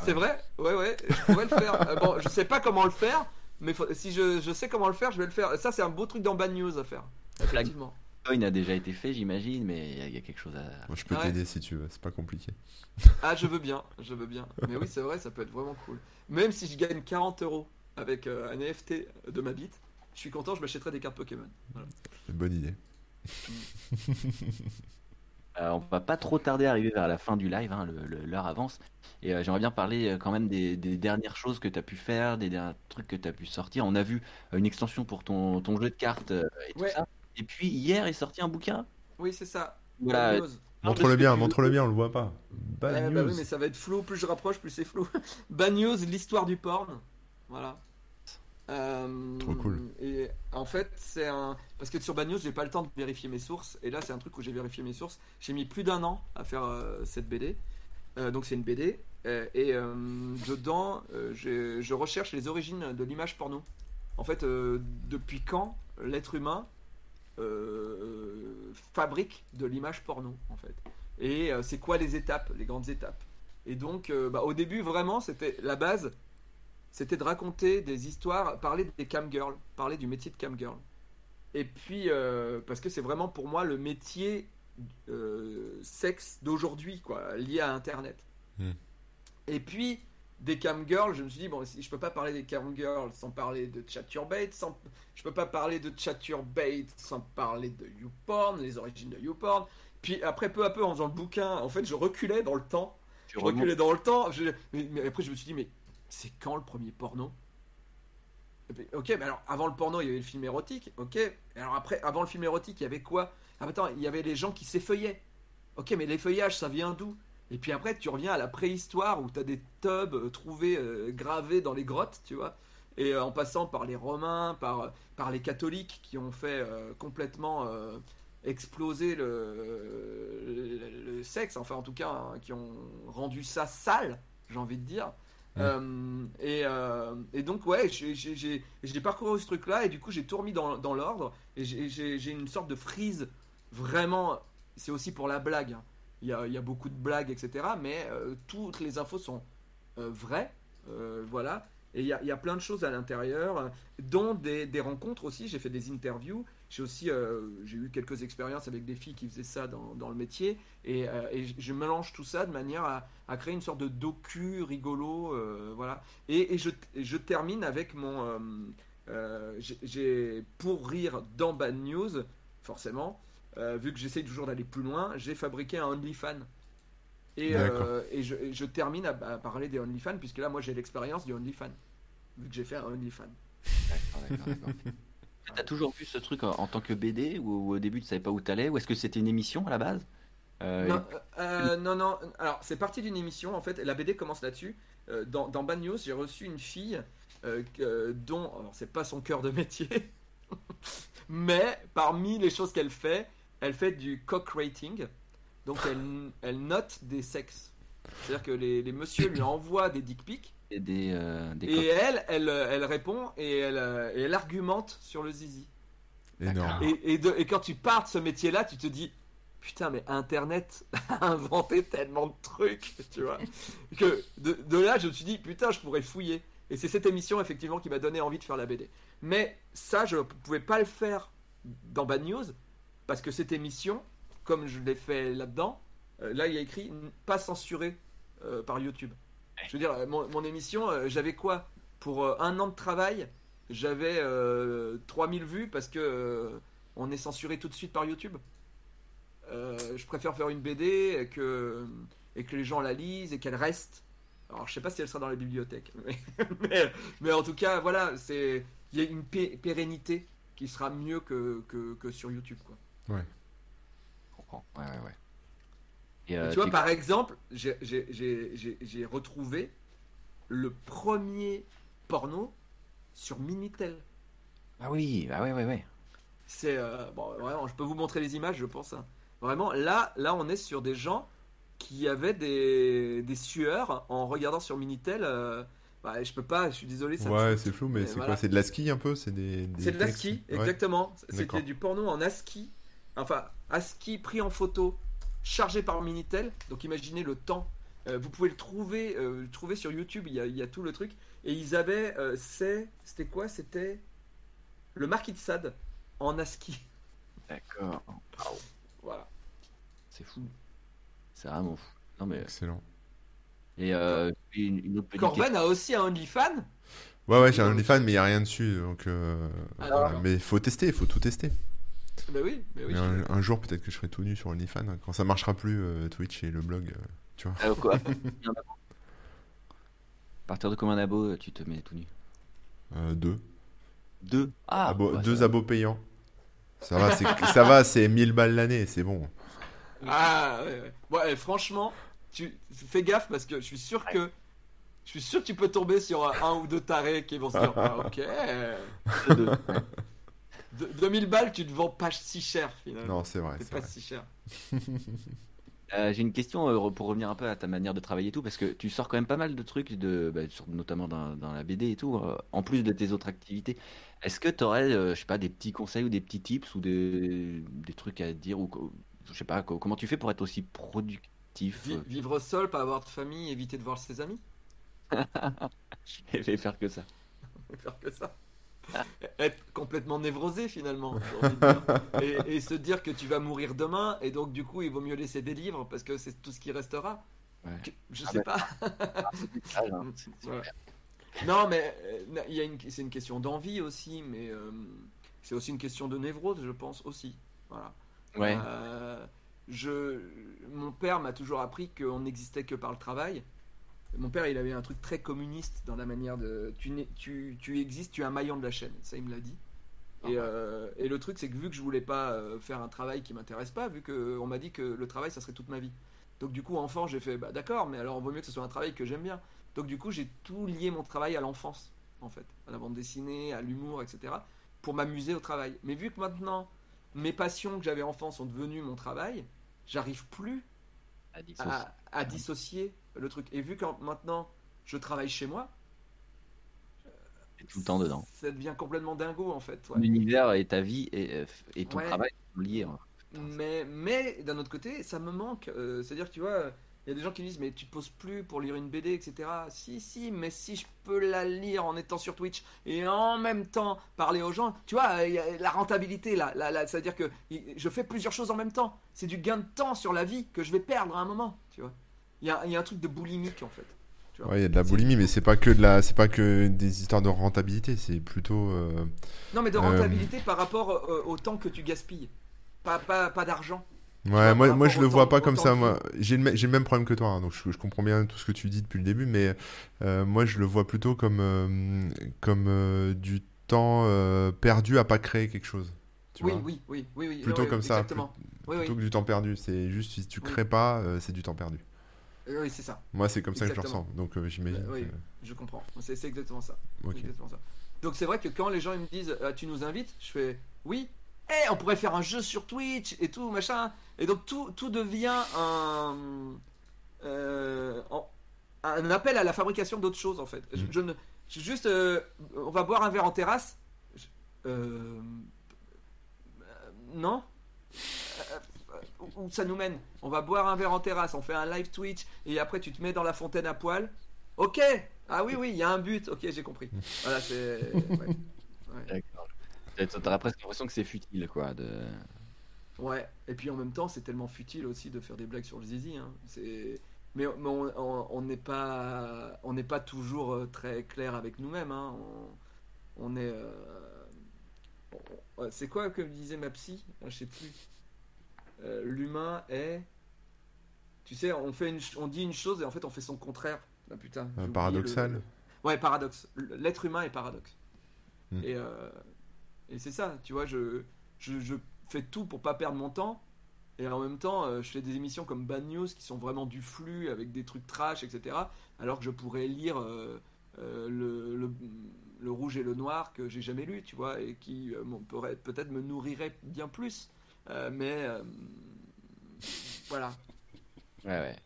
C'est vrai. Ouais, ouais. Je pourrais le faire. Euh, bon, je sais pas comment le faire, mais faut- si je, je sais comment le faire, je vais le faire. Ça, c'est un beau truc dans Bad News à faire. Effectivement. Bitcoin a déjà été fait, j'imagine, mais il y a- il y, a quelque chose à. Moi, je peux t'aider si tu veux, c'est pas compliqué. Ah, je veux bien, je veux bien. Mais oui, c'est vrai, ça peut être vraiment cool. Même si je gagne 40 euros avec euh, un NFT de ma bite, je suis content, je m'achèterai des cartes Pokémon. Voilà. C'est une bonne idée. Euh, on va pas trop tarder à arriver vers la fin du live, hein, l'heure avance. Et euh, j'aimerais bien parler euh, quand même des, des dernières choses que tu as pu faire, des derniers trucs que tu as pu sortir. On a vu euh, une extension pour ton, ton jeu de cartes euh, et tout ça. Et puis hier est sorti un bouquin. Oui, c'est ça. Voilà. News. Montre-le bien, montre-le bien, on le voit pas. Bad Ouais, news. bah oui, mais ça va être flou. Plus je rapproche, plus c'est flou. Bad News, l'histoire du porn. Voilà. Euh, Trop cool. Et en fait, c'est un. Parce que sur Bad News, j'ai pas le temps de vérifier mes sources. Et là, c'est un truc où j'ai vérifié mes sources. J'ai mis plus d'un an à faire euh, cette BD. Euh, donc, c'est une BD. Euh, et euh, dedans, euh, je recherche les origines de l'image porno. En fait, euh, depuis quand l'être humain fabrique de l'image porno, en fait et euh, c'est quoi les étapes, les grandes étapes? Et donc, euh, bah, au début, vraiment, c'était la base, c'était de raconter des histoires, parler des camgirls, parler du métier de camgirl. Et puis, euh, parce que c'est vraiment pour moi le métier euh, sexe d'aujourd'hui, quoi, lié à Internet. Hmm. Et puis, des camgirls, je me suis dit, bon, si je peux pas parler des camgirls sans parler de chaturbate, sans, je peux pas parler de chaturbate sans parler de YouPorn, les origines de YouPorn. Puis après, peu à peu, en faisant le bouquin, en fait, je reculais dans le temps. Tu Je remontes. reculais dans le temps. je- mais, mais après, je me suis dit, mais c'est quand le premier porno? Et puis, Ok, mais alors avant le porno, il y avait le film érotique. Ok, alors après, avant le film érotique, il y avait quoi? Ah, mais attends, il y avait les gens qui s'effeuillaient. Ok, mais l'effeuillage, ça vient d'où? Et puis après, tu reviens à la préhistoire où tu as des tubs euh, trouvés, euh, gravés dans les grottes, tu vois. Et euh, en passant par les Romains, par, par les catholiques qui ont fait euh, complètement exploser le, le- le sexe, enfin en tout cas, hein, qui ont rendu ça sale, j'ai envie de dire. Et, et donc, ouais, j'ai- parcouru ce truc-là et du coup, j'ai tout remis dans, dans l'ordre. Et j'ai une sorte de frise vraiment. C'est aussi pour la blague. hein. Il y, a, beaucoup de blagues, etc. Mais euh, toutes les infos sont euh, vraies. euh, voilà. Et il y, a, plein de choses à l'intérieur, dont des, rencontres aussi. J'ai fait des interviews. J'ai aussi j'ai eu quelques expériences avec des filles qui faisaient ça dans, le métier. Et, je- mélange tout ça de manière à, créer une sorte de docu rigolo. voilà. Et, je, termine avec mon. j'ai pour rire dans Bad News, forcément, euh, vu que j'essaye toujours d'aller plus loin, j'ai fabriqué un OnlyFan. Et, euh, et, je, et je termine à, à parler des OnlyFans, puisque là, moi, j'ai l'expérience du OnlyFan, vu que j'ai fait un OnlyFan. D'accord, d'accord, d'accord. T'as toujours vu ce truc en, en tant que BD ou, au début tu savais pas où t'allais ou est-ce que c'était une émission à la base? Euh, Non, euh, non, non. Alors, c'est parti d'une émission, en fait. La BD commence là-dessus. Euh, dans, dans Bad News, j'ai reçu une fille euh, dont, alors, c'est pas son cœur de métier, mais parmi les choses qu'elle fait, elle fait du cock rating. Donc, elle, elle note des sexes. C'est-à-dire que les, les messieurs lui envoient des dick pics Et des, euh, des Et elle, elle, elle répond et elle, euh, et elle argumente sur le zizi. Énorme. Et, et, de- et quand tu pars de ce métier-là, tu te dis putain, mais Internet a inventé tellement de trucs, tu vois, que de, de là, je me suis dit putain, je pourrais fouiller. Et c'est cette émission effectivement qui m'a donné envie de faire la BD. Mais ça, je ne pouvais pas le faire dans Bad News parce que cette émission, comme je l'ai fait là-dedans, euh, là il y a écrit pas censuré euh, par YouTube. Je veux dire, euh, mon, émission, j'avais quoi? Pour un an de travail, j'avais euh, 3000 vues parce que on est censuré tout de suite par YouTube. Je préfère faire une BD et que, et que les gens la lisent et qu'elle reste. Alors je sais pas si elle sera dans la bibliothèque, mais, en tout cas voilà, il y a une pé- pérennité qui sera mieux que, que, sur YouTube. Je comprends. Ouais, ouais, ouais. Et, Et euh, tu vois par exemple, j'ai- retrouvé le premier porno sur Minitel. Ah oui, ah ouais, ouais, ouais. C'est euh, bon, vraiment, je peux vous montrer les images, je pense. hein. Vraiment, là, là, on est sur des gens qui avaient des, des sueurs en regardant sur Minitel. euh, bah, je peux pas, je suis désolé. Ça Ouais, c'est flou, mais Mais c'est voilà. quoi C'est de la ski un peu C'est des, de l'ASCII, Ouais. exactement. C'était du porno en ASCII. Enfin, ASCII pris en photo, chargé par Minitel. Donc imaginez le temps. Euh, vous pouvez le trouver, euh, le trouver sur YouTube, il y, a, il y a tout le truc. Et ils avaient, euh, c'est, c'était quoi? C'était le Marquis de Sade en ASCII. D'accord. Voilà. C'est fou. C'est vraiment fou. Non, mais. Excellent. Et euh, une, une autre petite Corben a aussi un OnlyFans? Ouais, ouais, j'ai un OnlyFans, mais il n'y a rien dessus. Donc, euh, Alors voilà. Mais il faut tester, il faut tout tester. Bah oui, bah oui. Mais un, un jour, peut-être que je serai tout nu sur OnlyFans. hein, Quand ça marchera plus, euh, Twitch et le blog. euh, tu vois. Euh, quoi À partir de combien d'abos euh, tu te mets tout nu Euh, deux. Deux Ah Abo- bah, deux ça- abos payants. Ça va, c'est ça va, c'est 1000 balles l'année, c'est bon. Ah ouais, ouais. Ouais, franchement, tu fais gaffe parce que je suis sûr que je suis sûr que tu peux tomber sur un, un ou deux tarés qui vont se dire ah, ok. Deux. De- 2000 balles, tu te vends pas si cher finalement. Non, c'est vrai. c'est pas vrai. si cher. Euh, J'ai une question euh, pour revenir un peu à ta manière de travailler et tout, parce que tu sors quand même pas mal de trucs, de, bah, sur- notamment dans, dans la BD et tout, euh, en plus de tes autres activités. Est-ce que tu aurais, je sais pas, des petits conseils ou des petits tips ou des, des trucs à dire ou je sais pas, co- comment tu fais pour être aussi productif Vi- vivre seul, pas avoir de famille, éviter de voir ses amis, et faire que ça faire que ça. Être complètement névrosé finalement. Et, et se dire que tu vas mourir demain et donc du coup il vaut mieux laisser des livres parce que c'est tout ce qui restera. Ouais. Je Ah sais bah, pas. Ah, Ouais. clair. Non, mais euh, c'est une question d'envie aussi, mais euh, c'est aussi une question de névrose, je pense aussi. Voilà. Ouais. Euh, je, mon père m'a toujours appris qu'on n'existait que par le travail. Mon père, il avait un truc très communiste dans la manière de. Tu, tu, tu existes, tu es un maillon de la chaîne. Ça, il me l'a dit. Et, euh, et le truc, c'est que vu que je voulais pas euh, faire un travail qui m'intéresse pas, vu qu'on m'a dit que le travail, ça serait toute ma vie. Donc, du coup, enfant, j'ai fait, bah d'accord, mais alors, vaut mieux que ce soit un travail que j'aime bien. Donc, du coup, j'ai tout lié mon travail à l'enfance, en fait, à la bande dessinée, à l'humour, etc., pour m'amuser au travail. Mais vu que maintenant, mes passions que j'avais enfant sont devenues mon travail, j'arrive plus À dissocier. à, à dissocier le truc. Et vu que maintenant je travaille chez moi, tout le temps dedans. ça devient complètement dingo en fait. ouais. L'univers et ta vie et, euh, et ton Ouais. travail sont liés. hein. Mais, mais d'un autre côté, ça me manque. Euh, C'est-à-dire que tu vois, il y a des gens qui me disent Mais tu te poses plus pour lire une BD, etc. Si, si, mais si je peux la lire en étant sur Twitch et en même temps parler aux gens, tu vois, il y a la rentabilité là. là, là C'est-à-dire que je fais plusieurs choses en même temps. C'est du gain de temps sur la vie que je vais perdre à un moment, tu vois. Il y a, il y a un truc de boulimique en fait. tu vois. Ouais, il y a de la boulimie, mais c'est pas que de la, c'est pas que des histoires de rentabilité, c'est plutôt. euh, Non, mais de Euh, rentabilité par rapport euh, au temps que tu gaspilles. Pas, pas, pas d'argent. Ouais, vois, moi, moi je le vois pas comme ça. Moi, j'ai le, même problème que toi, hein, donc je, je comprends bien tout ce que tu dis depuis le début, mais euh, moi je le vois plutôt comme euh, comme euh, du temps perdu à pas créer quelque chose. Tu Oui, vois oui, oui, oui, oui. Plutôt oui, comme ça, Plutôt que du temps perdu. C'est juste si tu crées pas, c'est du temps perdu. Oui, c'est ça. Moi, c'est comme ça que je le ressens. Donc j'imagine. Oui. que- Je comprends. C'est exactement exactement ça. Donc c'est vrai que quand les gens ils me disent Ah, tu nous invites, je fais oui. On pourrait faire un jeu sur Twitch et tout machin. Et donc tout, tout devient un. euh, un appel à la fabrication d'autres choses en fait. Je, je ne, je- juste, euh, on va boire un verre en terrasse. Je- euh, non. Où où ça nous mène? On va boire un verre en terrasse, on fait un live Twitch et après tu te mets dans la fontaine à poil. Ok. Ah oui oui, il y a un but. Ok, j'ai compris. Voilà, c'est. ouais. Ouais. T'as presque l'impression que c'est futile, quoi. De... Ouais, et puis en même temps, c'est tellement futile aussi de faire des blagues sur le zizi. Hein. C'est... Mais, mais on n'est pas, on n'est pas toujours euh, très clair avec nous-mêmes. Hein. On, on est. euh, c'est quoi que disait ma psy? Ah, Je sais plus. Euh, l'humain est. Tu sais, on, fait une, on dit une chose et en fait on fait son contraire. Ah, putain. paradoxal. le- Ouais, paradoxe. L'être humain est paradoxe. Hmm. Et, euh, et c'est ça, tu vois, je, je, je fais tout pour pas perdre mon temps. Et en même temps, euh, je fais des émissions comme Bad News qui sont vraiment du flux avec des trucs trash, etc. Alors que je pourrais lire euh, euh, le, le, le Rouge et le Noir que j'ai jamais lu, tu vois, et qui euh, peut-être me nourrirait bien plus. Euh, mais euh, voilà. Ouais, ouais.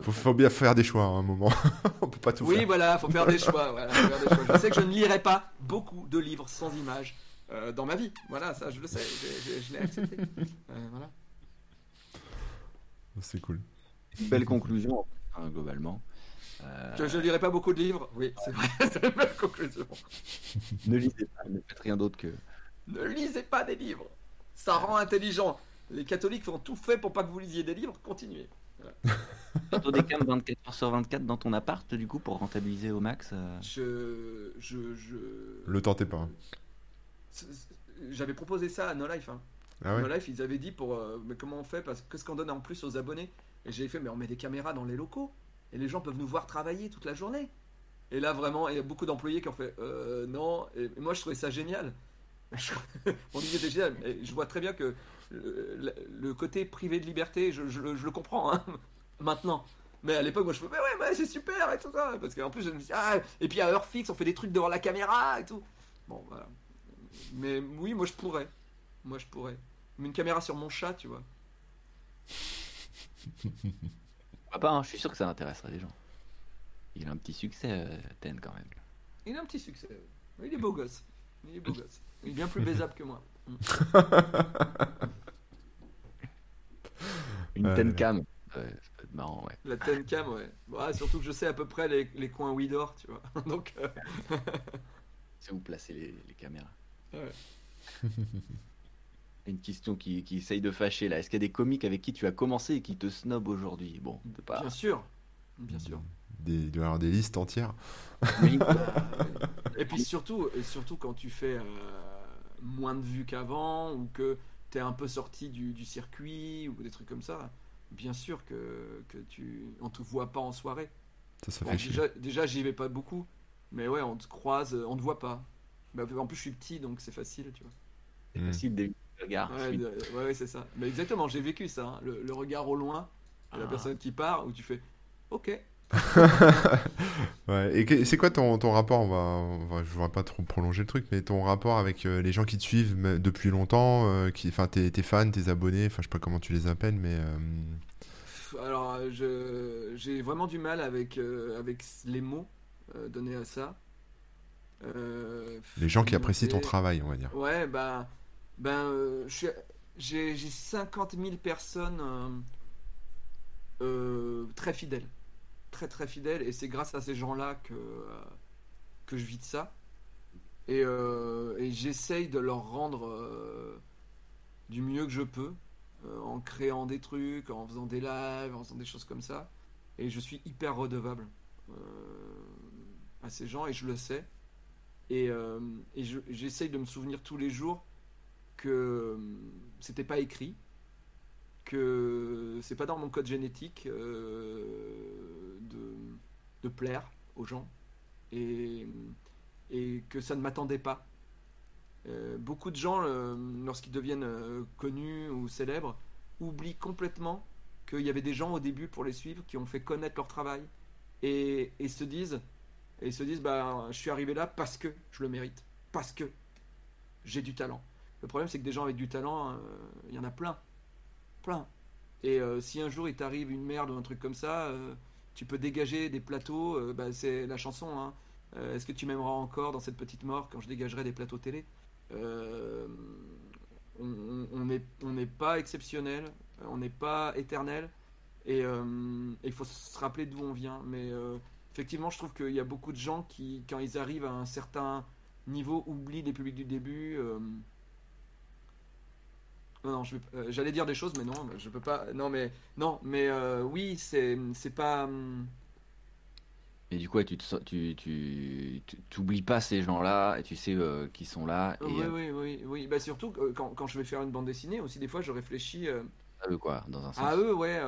Faut, faut bien faire des choix hein, à un moment. On peut pas tout Oui, faire. voilà, faut faire des choix. voilà, faut faire des choix. Je sais que je ne lirai pas beaucoup de livres sans images euh, dans ma vie. Voilà, ça, je le sais. Je, je- je l'ai accepté. Euh, voilà. C'est cool. Belle conclusion, hein, globalement. Euh, Je, je lirai pas beaucoup de livres. Oui, c'est vrai. c'est une belle conclusion. Ne lisez pas, ne faites rien d'autre que. Ne lisez pas des livres. Ça rend intelligent. Les catholiques font tout fait pour pas que vous lisiez des livres. Continuez. Bientôt des cams 24 heures sur 24 dans ton appart, du coup, pour rentabiliser au max. euh, Je, je, je... Le tentez pas. J'avais proposé ça à No Life. Hein. Ah ouais No Life, ils avaient dit pour. euh, mais comment on fait Parce que qu'est-ce qu'on donne en plus aux abonnés Et j'ai fait, mais on met des caméras dans les locaux. Et les gens peuvent nous voir travailler toute la journée. Et là, vraiment, il y a beaucoup d'employés qui ont fait, euh, non. Et, moi, je trouvais ça génial. Mon idée était géniale. Et je vois très bien que le, côté privé de liberté, je, je le- je le comprends hein, maintenant. Mais à l'époque, moi, je fais, mais ouais, mais c'est super et tout ça. Parce qu'en plus, je me dis, ah, et puis à heure fixe, on fait des trucs devant la caméra et tout. Bon, voilà. Mais oui, moi, je pourrais. Moi, je pourrais. Mais une caméra sur mon chat, tu vois. Pourquoi pas, hein, je suis sûr que ça intéresserait les gens. Il a un petit succès, euh, Ten, quand même. Il a un petit succès. Il est beau gosse. Il est beau gosse. Il est bien plus baisable que moi. Une Ouais, Ten ouais. cam. Ouais, ça peut être marrant, ouais. La Tencam, ouais. Bon, surtout que je sais à peu près les, les coins où il dort, tu vois. Donc, euh, C'est où placer les, les caméras? Ouais. Une question qui, qui essaye de fâcher là. Est-ce qu'il y a des comiques avec qui tu as commencé et qui te snob aujourd'hui? Bon, pas. bien sûr. Bien sûr. Des, il doit y avoir des listes entières. Oui. Et puis surtout, et surtout quand tu fais euh, moins de vues qu'avant ou que tu es un peu sorti du, du circuit ou des trucs comme ça, bien sûr que, que tu on te voit pas en soirée. Ça, ça Bon, fait chier. déjà, déjà j'y vais pas beaucoup, mais ouais, on te croise, euh, on te voit pas. Bah, en plus, je suis petit, donc c'est facile, tu vois. C'est Hmm. facile d'éviter le regard. Ouais, c'est ça. Mais exactement, j'ai vécu ça. hein. Le, le regard au loin, la Ah. personne qui part, où tu fais OK. Ouais. Et que- c'est quoi ton, ton rapport on va, on va, Je ne vais pas trop prolonger le truc, mais ton rapport avec euh, les gens qui te suivent mais- depuis longtemps, euh, qui, enfin, tes, tes fans, tes abonnés, enfin, je sais pas comment tu les appelles, mais euh, Alors, je, j'ai vraiment du mal avec, euh, avec les mots euh, donnés à ça. Euh, les gens qui apprécient ton travail, on va dire. Ouais, ben, ben euh, j'ai, j'ai 50 000 personnes euh, très fidèles. Très très fidèles. Et c'est grâce à ces gens-là que, que je vis de ça. Et, et j'essaye de leur rendre du mieux que je peux. en créant des trucs, en faisant des lives, en faisant des choses comme ça. Et je suis hyper redevable euh, à ces gens et je le sais. Et, euh, j'essaye de me souvenir tous les jours que euh, c'était pas écrit, que c'est pas dans mon code génétique euh, de, plaire aux gens et, que ça ne m'attendait pas. Beaucoup de gens, lorsqu'ils deviennent connus ou célèbres, oublient complètement qu'il y avait des gens au début pour les suivre qui ont fait connaître leur travail et se disent et se disent bah je suis arrivé là parce que je le mérite parce que j'ai du talent le problème c'est que des gens avec du talent euh, il y en a plein plein et euh, si un jour il t'arrive une merde ou un truc comme ça euh, tu peux dégager des plateaux. bah, c'est la chanson. hein. Est-ce que tu m'aimeras encore dans cette petite mort quand je dégagerai des plateaux télé? On n'est on pas exceptionnel, on n'est pas éternel, et il faut se rappeler d'où on vient. Mais effectivement, je trouve qu'il y a beaucoup de gens qui, quand ils arrivent à un certain niveau, oublient les publics du début. euh, Non, non, euh, j'allais dire des choses, mais non, je peux pas. Non, mais non, mais euh, oui, c'est c'est pas. hum, Et du coup, tu so- tu tu t'oublies pas ces gens-là et tu sais euh, qu'ils sont là et Oui, oui, oui, oui. Bah, surtout quand, quand je vais faire une bande dessinée, aussi des fois, je réfléchis à eux quoi, dans un sens. à eux, ouais.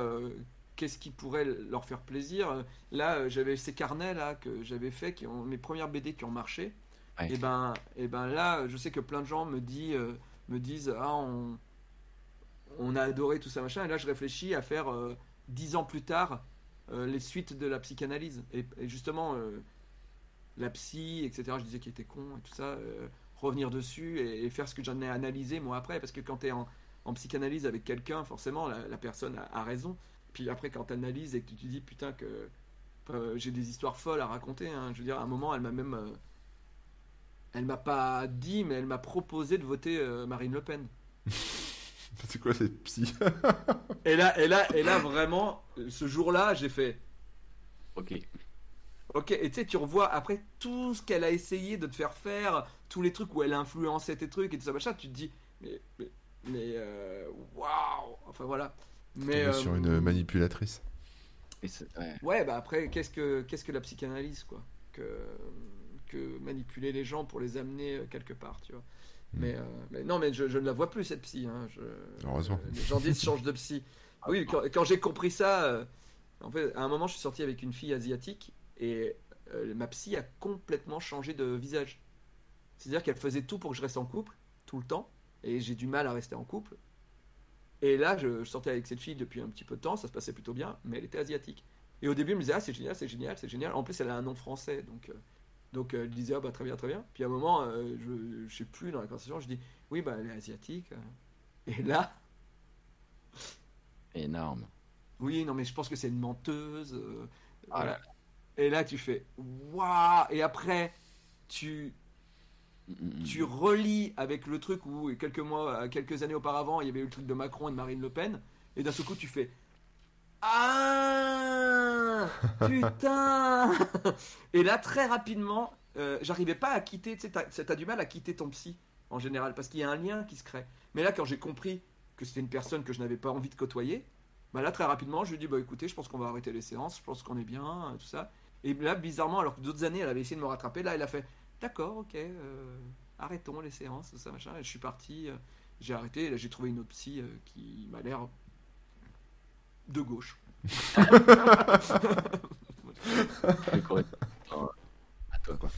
Qu'est-ce qui pourrait leur faire plaisir Là, euh, j'avais ces carnets là que j'avais fait, qui ont mes premières BD qui ont marché. Ouais. Et ben, et ben là, je sais que plein de gens me disent, euh, me disent, ah, on, on a adoré tout ça machin. Et là, je réfléchis à faire euh, dix ans plus tard euh, les suites de la psychanalyse. Et, et justement, euh, la psy, etc. Je disais qu'il était con et tout ça. revenir dessus et, et faire ce que j'en ai analysé moi après. Parce que quand tu es en, en psychanalyse avec quelqu'un, forcément, la, la personne a, a raison. Puis après, quand tu analyses et que tu te dis, putain, que euh, j'ai des histoires folles à raconter. hein. Je veux dire, à un moment, elle m'a même. euh, elle m'a pas dit, mais elle m'a proposé de voter euh, Marine Le Pen. C'est quoi cette psy? Et là, et là, et là vraiment, ce jour-là, j'ai fait. Ok. Ok, et tu sais, tu revois après tout ce qu'elle a essayé de te faire faire, tous les trucs où elle a influencé tes trucs et tout ça, machin, tu te dis, mais. Mais. mais, Waouh Enfin voilà. Mais. Sur euh, une manipulatrice. Et c'est- ouais. Ouais, bah après, qu'est-ce que, qu'est-ce que la psychanalyse, quoi que, que manipuler les gens pour les amener euh, quelque part, tu vois. Mm. Mais, euh, mais non, mais je, je ne la vois plus, cette psy. Hein. Je, Heureusement. euh, les gens disent change de psy. Oui, quand, quand j'ai compris ça, euh, en fait, à un moment, je suis sorti avec une fille asiatique et euh, ma psy a complètement changé de visage. C'est-à-dire qu'elle faisait tout pour que je reste en couple, tout le temps, et j'ai du mal à rester en couple. Et là, je, je sortais avec cette fille depuis un petit peu de temps, ça se passait plutôt bien, mais elle était asiatique. Et au début, elle me disait, ah, c'est génial, c'est génial, c'est génial. En plus, elle a un nom français, donc, euh, donc euh, elle disait, ah, bah, très bien, très bien. Puis à un moment, euh, je, je sais plus, dans la conversation, je dis, oui, bah, elle est asiatique. Et là, Énorme. oui, non, mais je pense que c'est une menteuse. euh, Ah voilà. Et là, tu fais, waouh Et après, tu, Mm, mm, tu relis avec le truc où quelques mois, euh, quelques années auparavant, il y avait eu le truc de Macron et de Marine Le Pen, et d'un seul coup tu fais Ah Putain Et là, très rapidement, euh, j'arrivais pas à quitter, tu sais, t'as t'as du mal à quitter ton psy en général, parce qu'il y a un lien qui se crée. Mais là, quand j'ai compris que c'était une personne que je n'avais pas envie de côtoyer, bah là, très rapidement, je lui ai dit, bah écoutez, je pense qu'on va arrêter les séances, je pense qu'on est bien, euh, tout ça. Et là, bizarrement, alors que d'autres années, elle avait essayé de me rattraper, là, elle a fait, D'accord, ok. euh, arrêtons les séances, tout ça, machin. Et je suis parti, euh, j'ai arrêté, et là j'ai trouvé une autre psy euh, qui m'a l'air de gauche. À toi, quoi.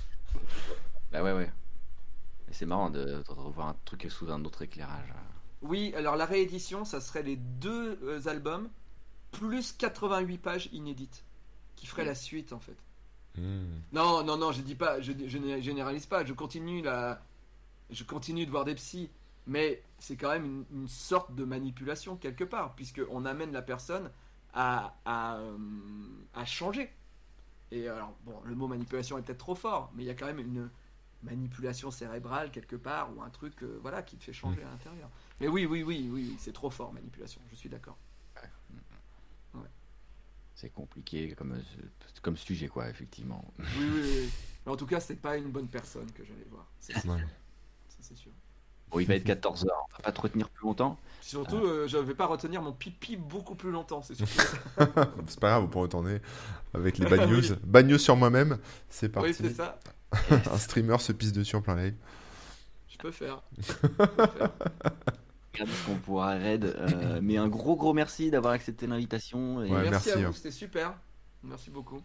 Bah ouais, ouais. Et c'est marrant de, de revoir un truc sous un autre éclairage. Oui, alors la réédition, ça serait les deux euh, albums plus 88 pages inédites qui feraient la suite en fait. Hmm. Non, non, non, je dis pas, je, je ne généralise pas, je continue la, je continue de voir des psys, mais c'est quand même une, une sorte de manipulation quelque part, puisque on amène la personne à, à, euh, à changer. Et alors, bon, le mot manipulation est peut-être trop fort, mais il y a quand même une manipulation cérébrale quelque part ou un truc, euh, voilà, qui te fait changer à l'intérieur. Mais oui, oui, oui, oui, oui, c'est trop fort manipulation. Je suis d'accord. C'est compliqué comme, comme sujet, quoi, effectivement. Oui, oui, oui. Mais en tout cas, c'est pas une bonne personne que j'allais voir. C'est Ouais. ça, c'est sûr. Bon, il va être 14h, on va pas te retenir plus longtemps. Surtout, euh, je vais pas retenir mon pipi beaucoup plus longtemps, c'est ça. C'est pas grave, vous pourrez retourner avec les bad news. Bad news sur moi-même, c'est parti. oui, c'est ça. Un streamer se pisse dessus en plein live. Je peux faire. qu'on pourra raid. euh, mais un gros, gros merci d'avoir accepté l'invitation. et Ouais, merci, merci, à hein. vous, c'était super. Merci beaucoup.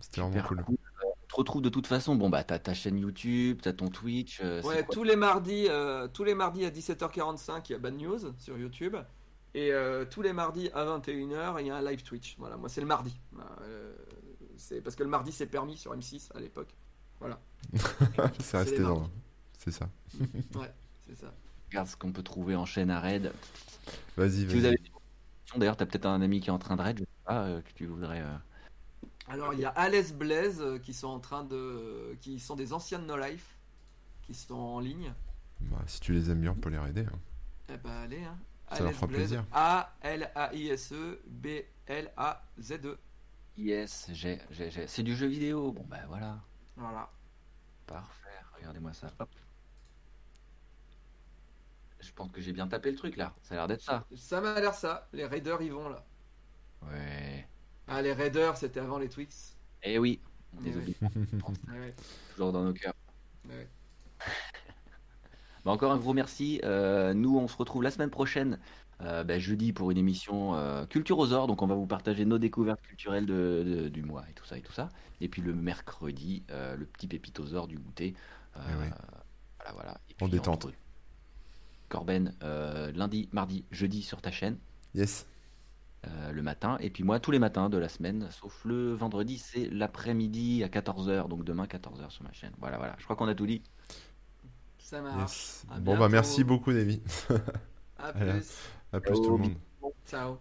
C'était vraiment cool. cool. On te retrouve de toute façon. Bon, bah, t'as ta chaîne YouTube, t'as ton Twitch. euh, Ouais, quoi tous les mardis, euh, tous les mardis à 17h45, il y a Bad News sur YouTube. Et euh, tous les mardis à 21h, il y a un live Twitch. Voilà, moi c'est le mardi. Euh, c'est parce que le mardi c'est permis sur M6 à l'époque. Voilà, c'est resté dans. C'est ça. ouais, c'est ça. Regarde ce qu'on peut trouver en chaîne à raid. Vas-y, Si vous vas-y. avez des questions, d'ailleurs, t'as peut-être un ami qui est en train de raid, je sais pas, euh, que tu voudrais. euh, Alors il y a Alès Blaise euh, qui sont en train de, qui sont des anciens de No Life, qui sont en ligne. Bah, si tu les aimes bien, on peut les aider. hein. Eh ben allez, hein. Ça leur fera Blaise, plaisir. A L A I S E B L A Z E. Yes, j'ai, j'ai, j'ai. C'est du jeu vidéo. Bon, bah voilà. Voilà. Parfait. Regardez-moi ça. Hop. Je pense que j'ai bien tapé le truc là. Ça a l'air d'être ça. Ça m'a l'air ça. Les Raiders y vont là. Ouais. Ah les Raiders c'était avant les Twix. Eh oui. Désolé. Ouais, ouais, Toujours dans nos cœurs. ouais. Bah, encore un gros merci. Euh, nous, on se retrouve la semaine prochaine, euh, bah, jeudi, pour une émission euh, Culture aux Ors. Donc, on va vous partager nos découvertes culturelles de- de- du mois et tout ça et tout ça. Et puis le mercredi, euh, le petit pépite aux Ors du goûter. Euh, Eh. Voilà, voilà. Et En puis, détente. entre- Corben, euh, lundi, mardi, jeudi sur ta chaîne. Yes. euh, le matin, et puis moi tous les matins de la semaine, sauf le vendredi, c'est l'après-midi à 14h, donc demain 14h sur ma chaîne. Voilà, voilà, je crois qu'on a tout dit. Ça marche. yes. Bon, bah merci beaucoup, Davy. À plus. À plus, Ciao, tout le monde. Ciao.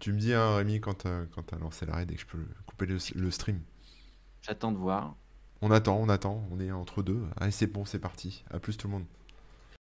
Tu me dis, hein, Rémi, quand t'as quand t'as lancé la raid et que je peux couper le, le stream. J'attends de voir. On attend, on attend. On est entre deux. Allez, c'est bon, c'est parti. À plus, tout le monde.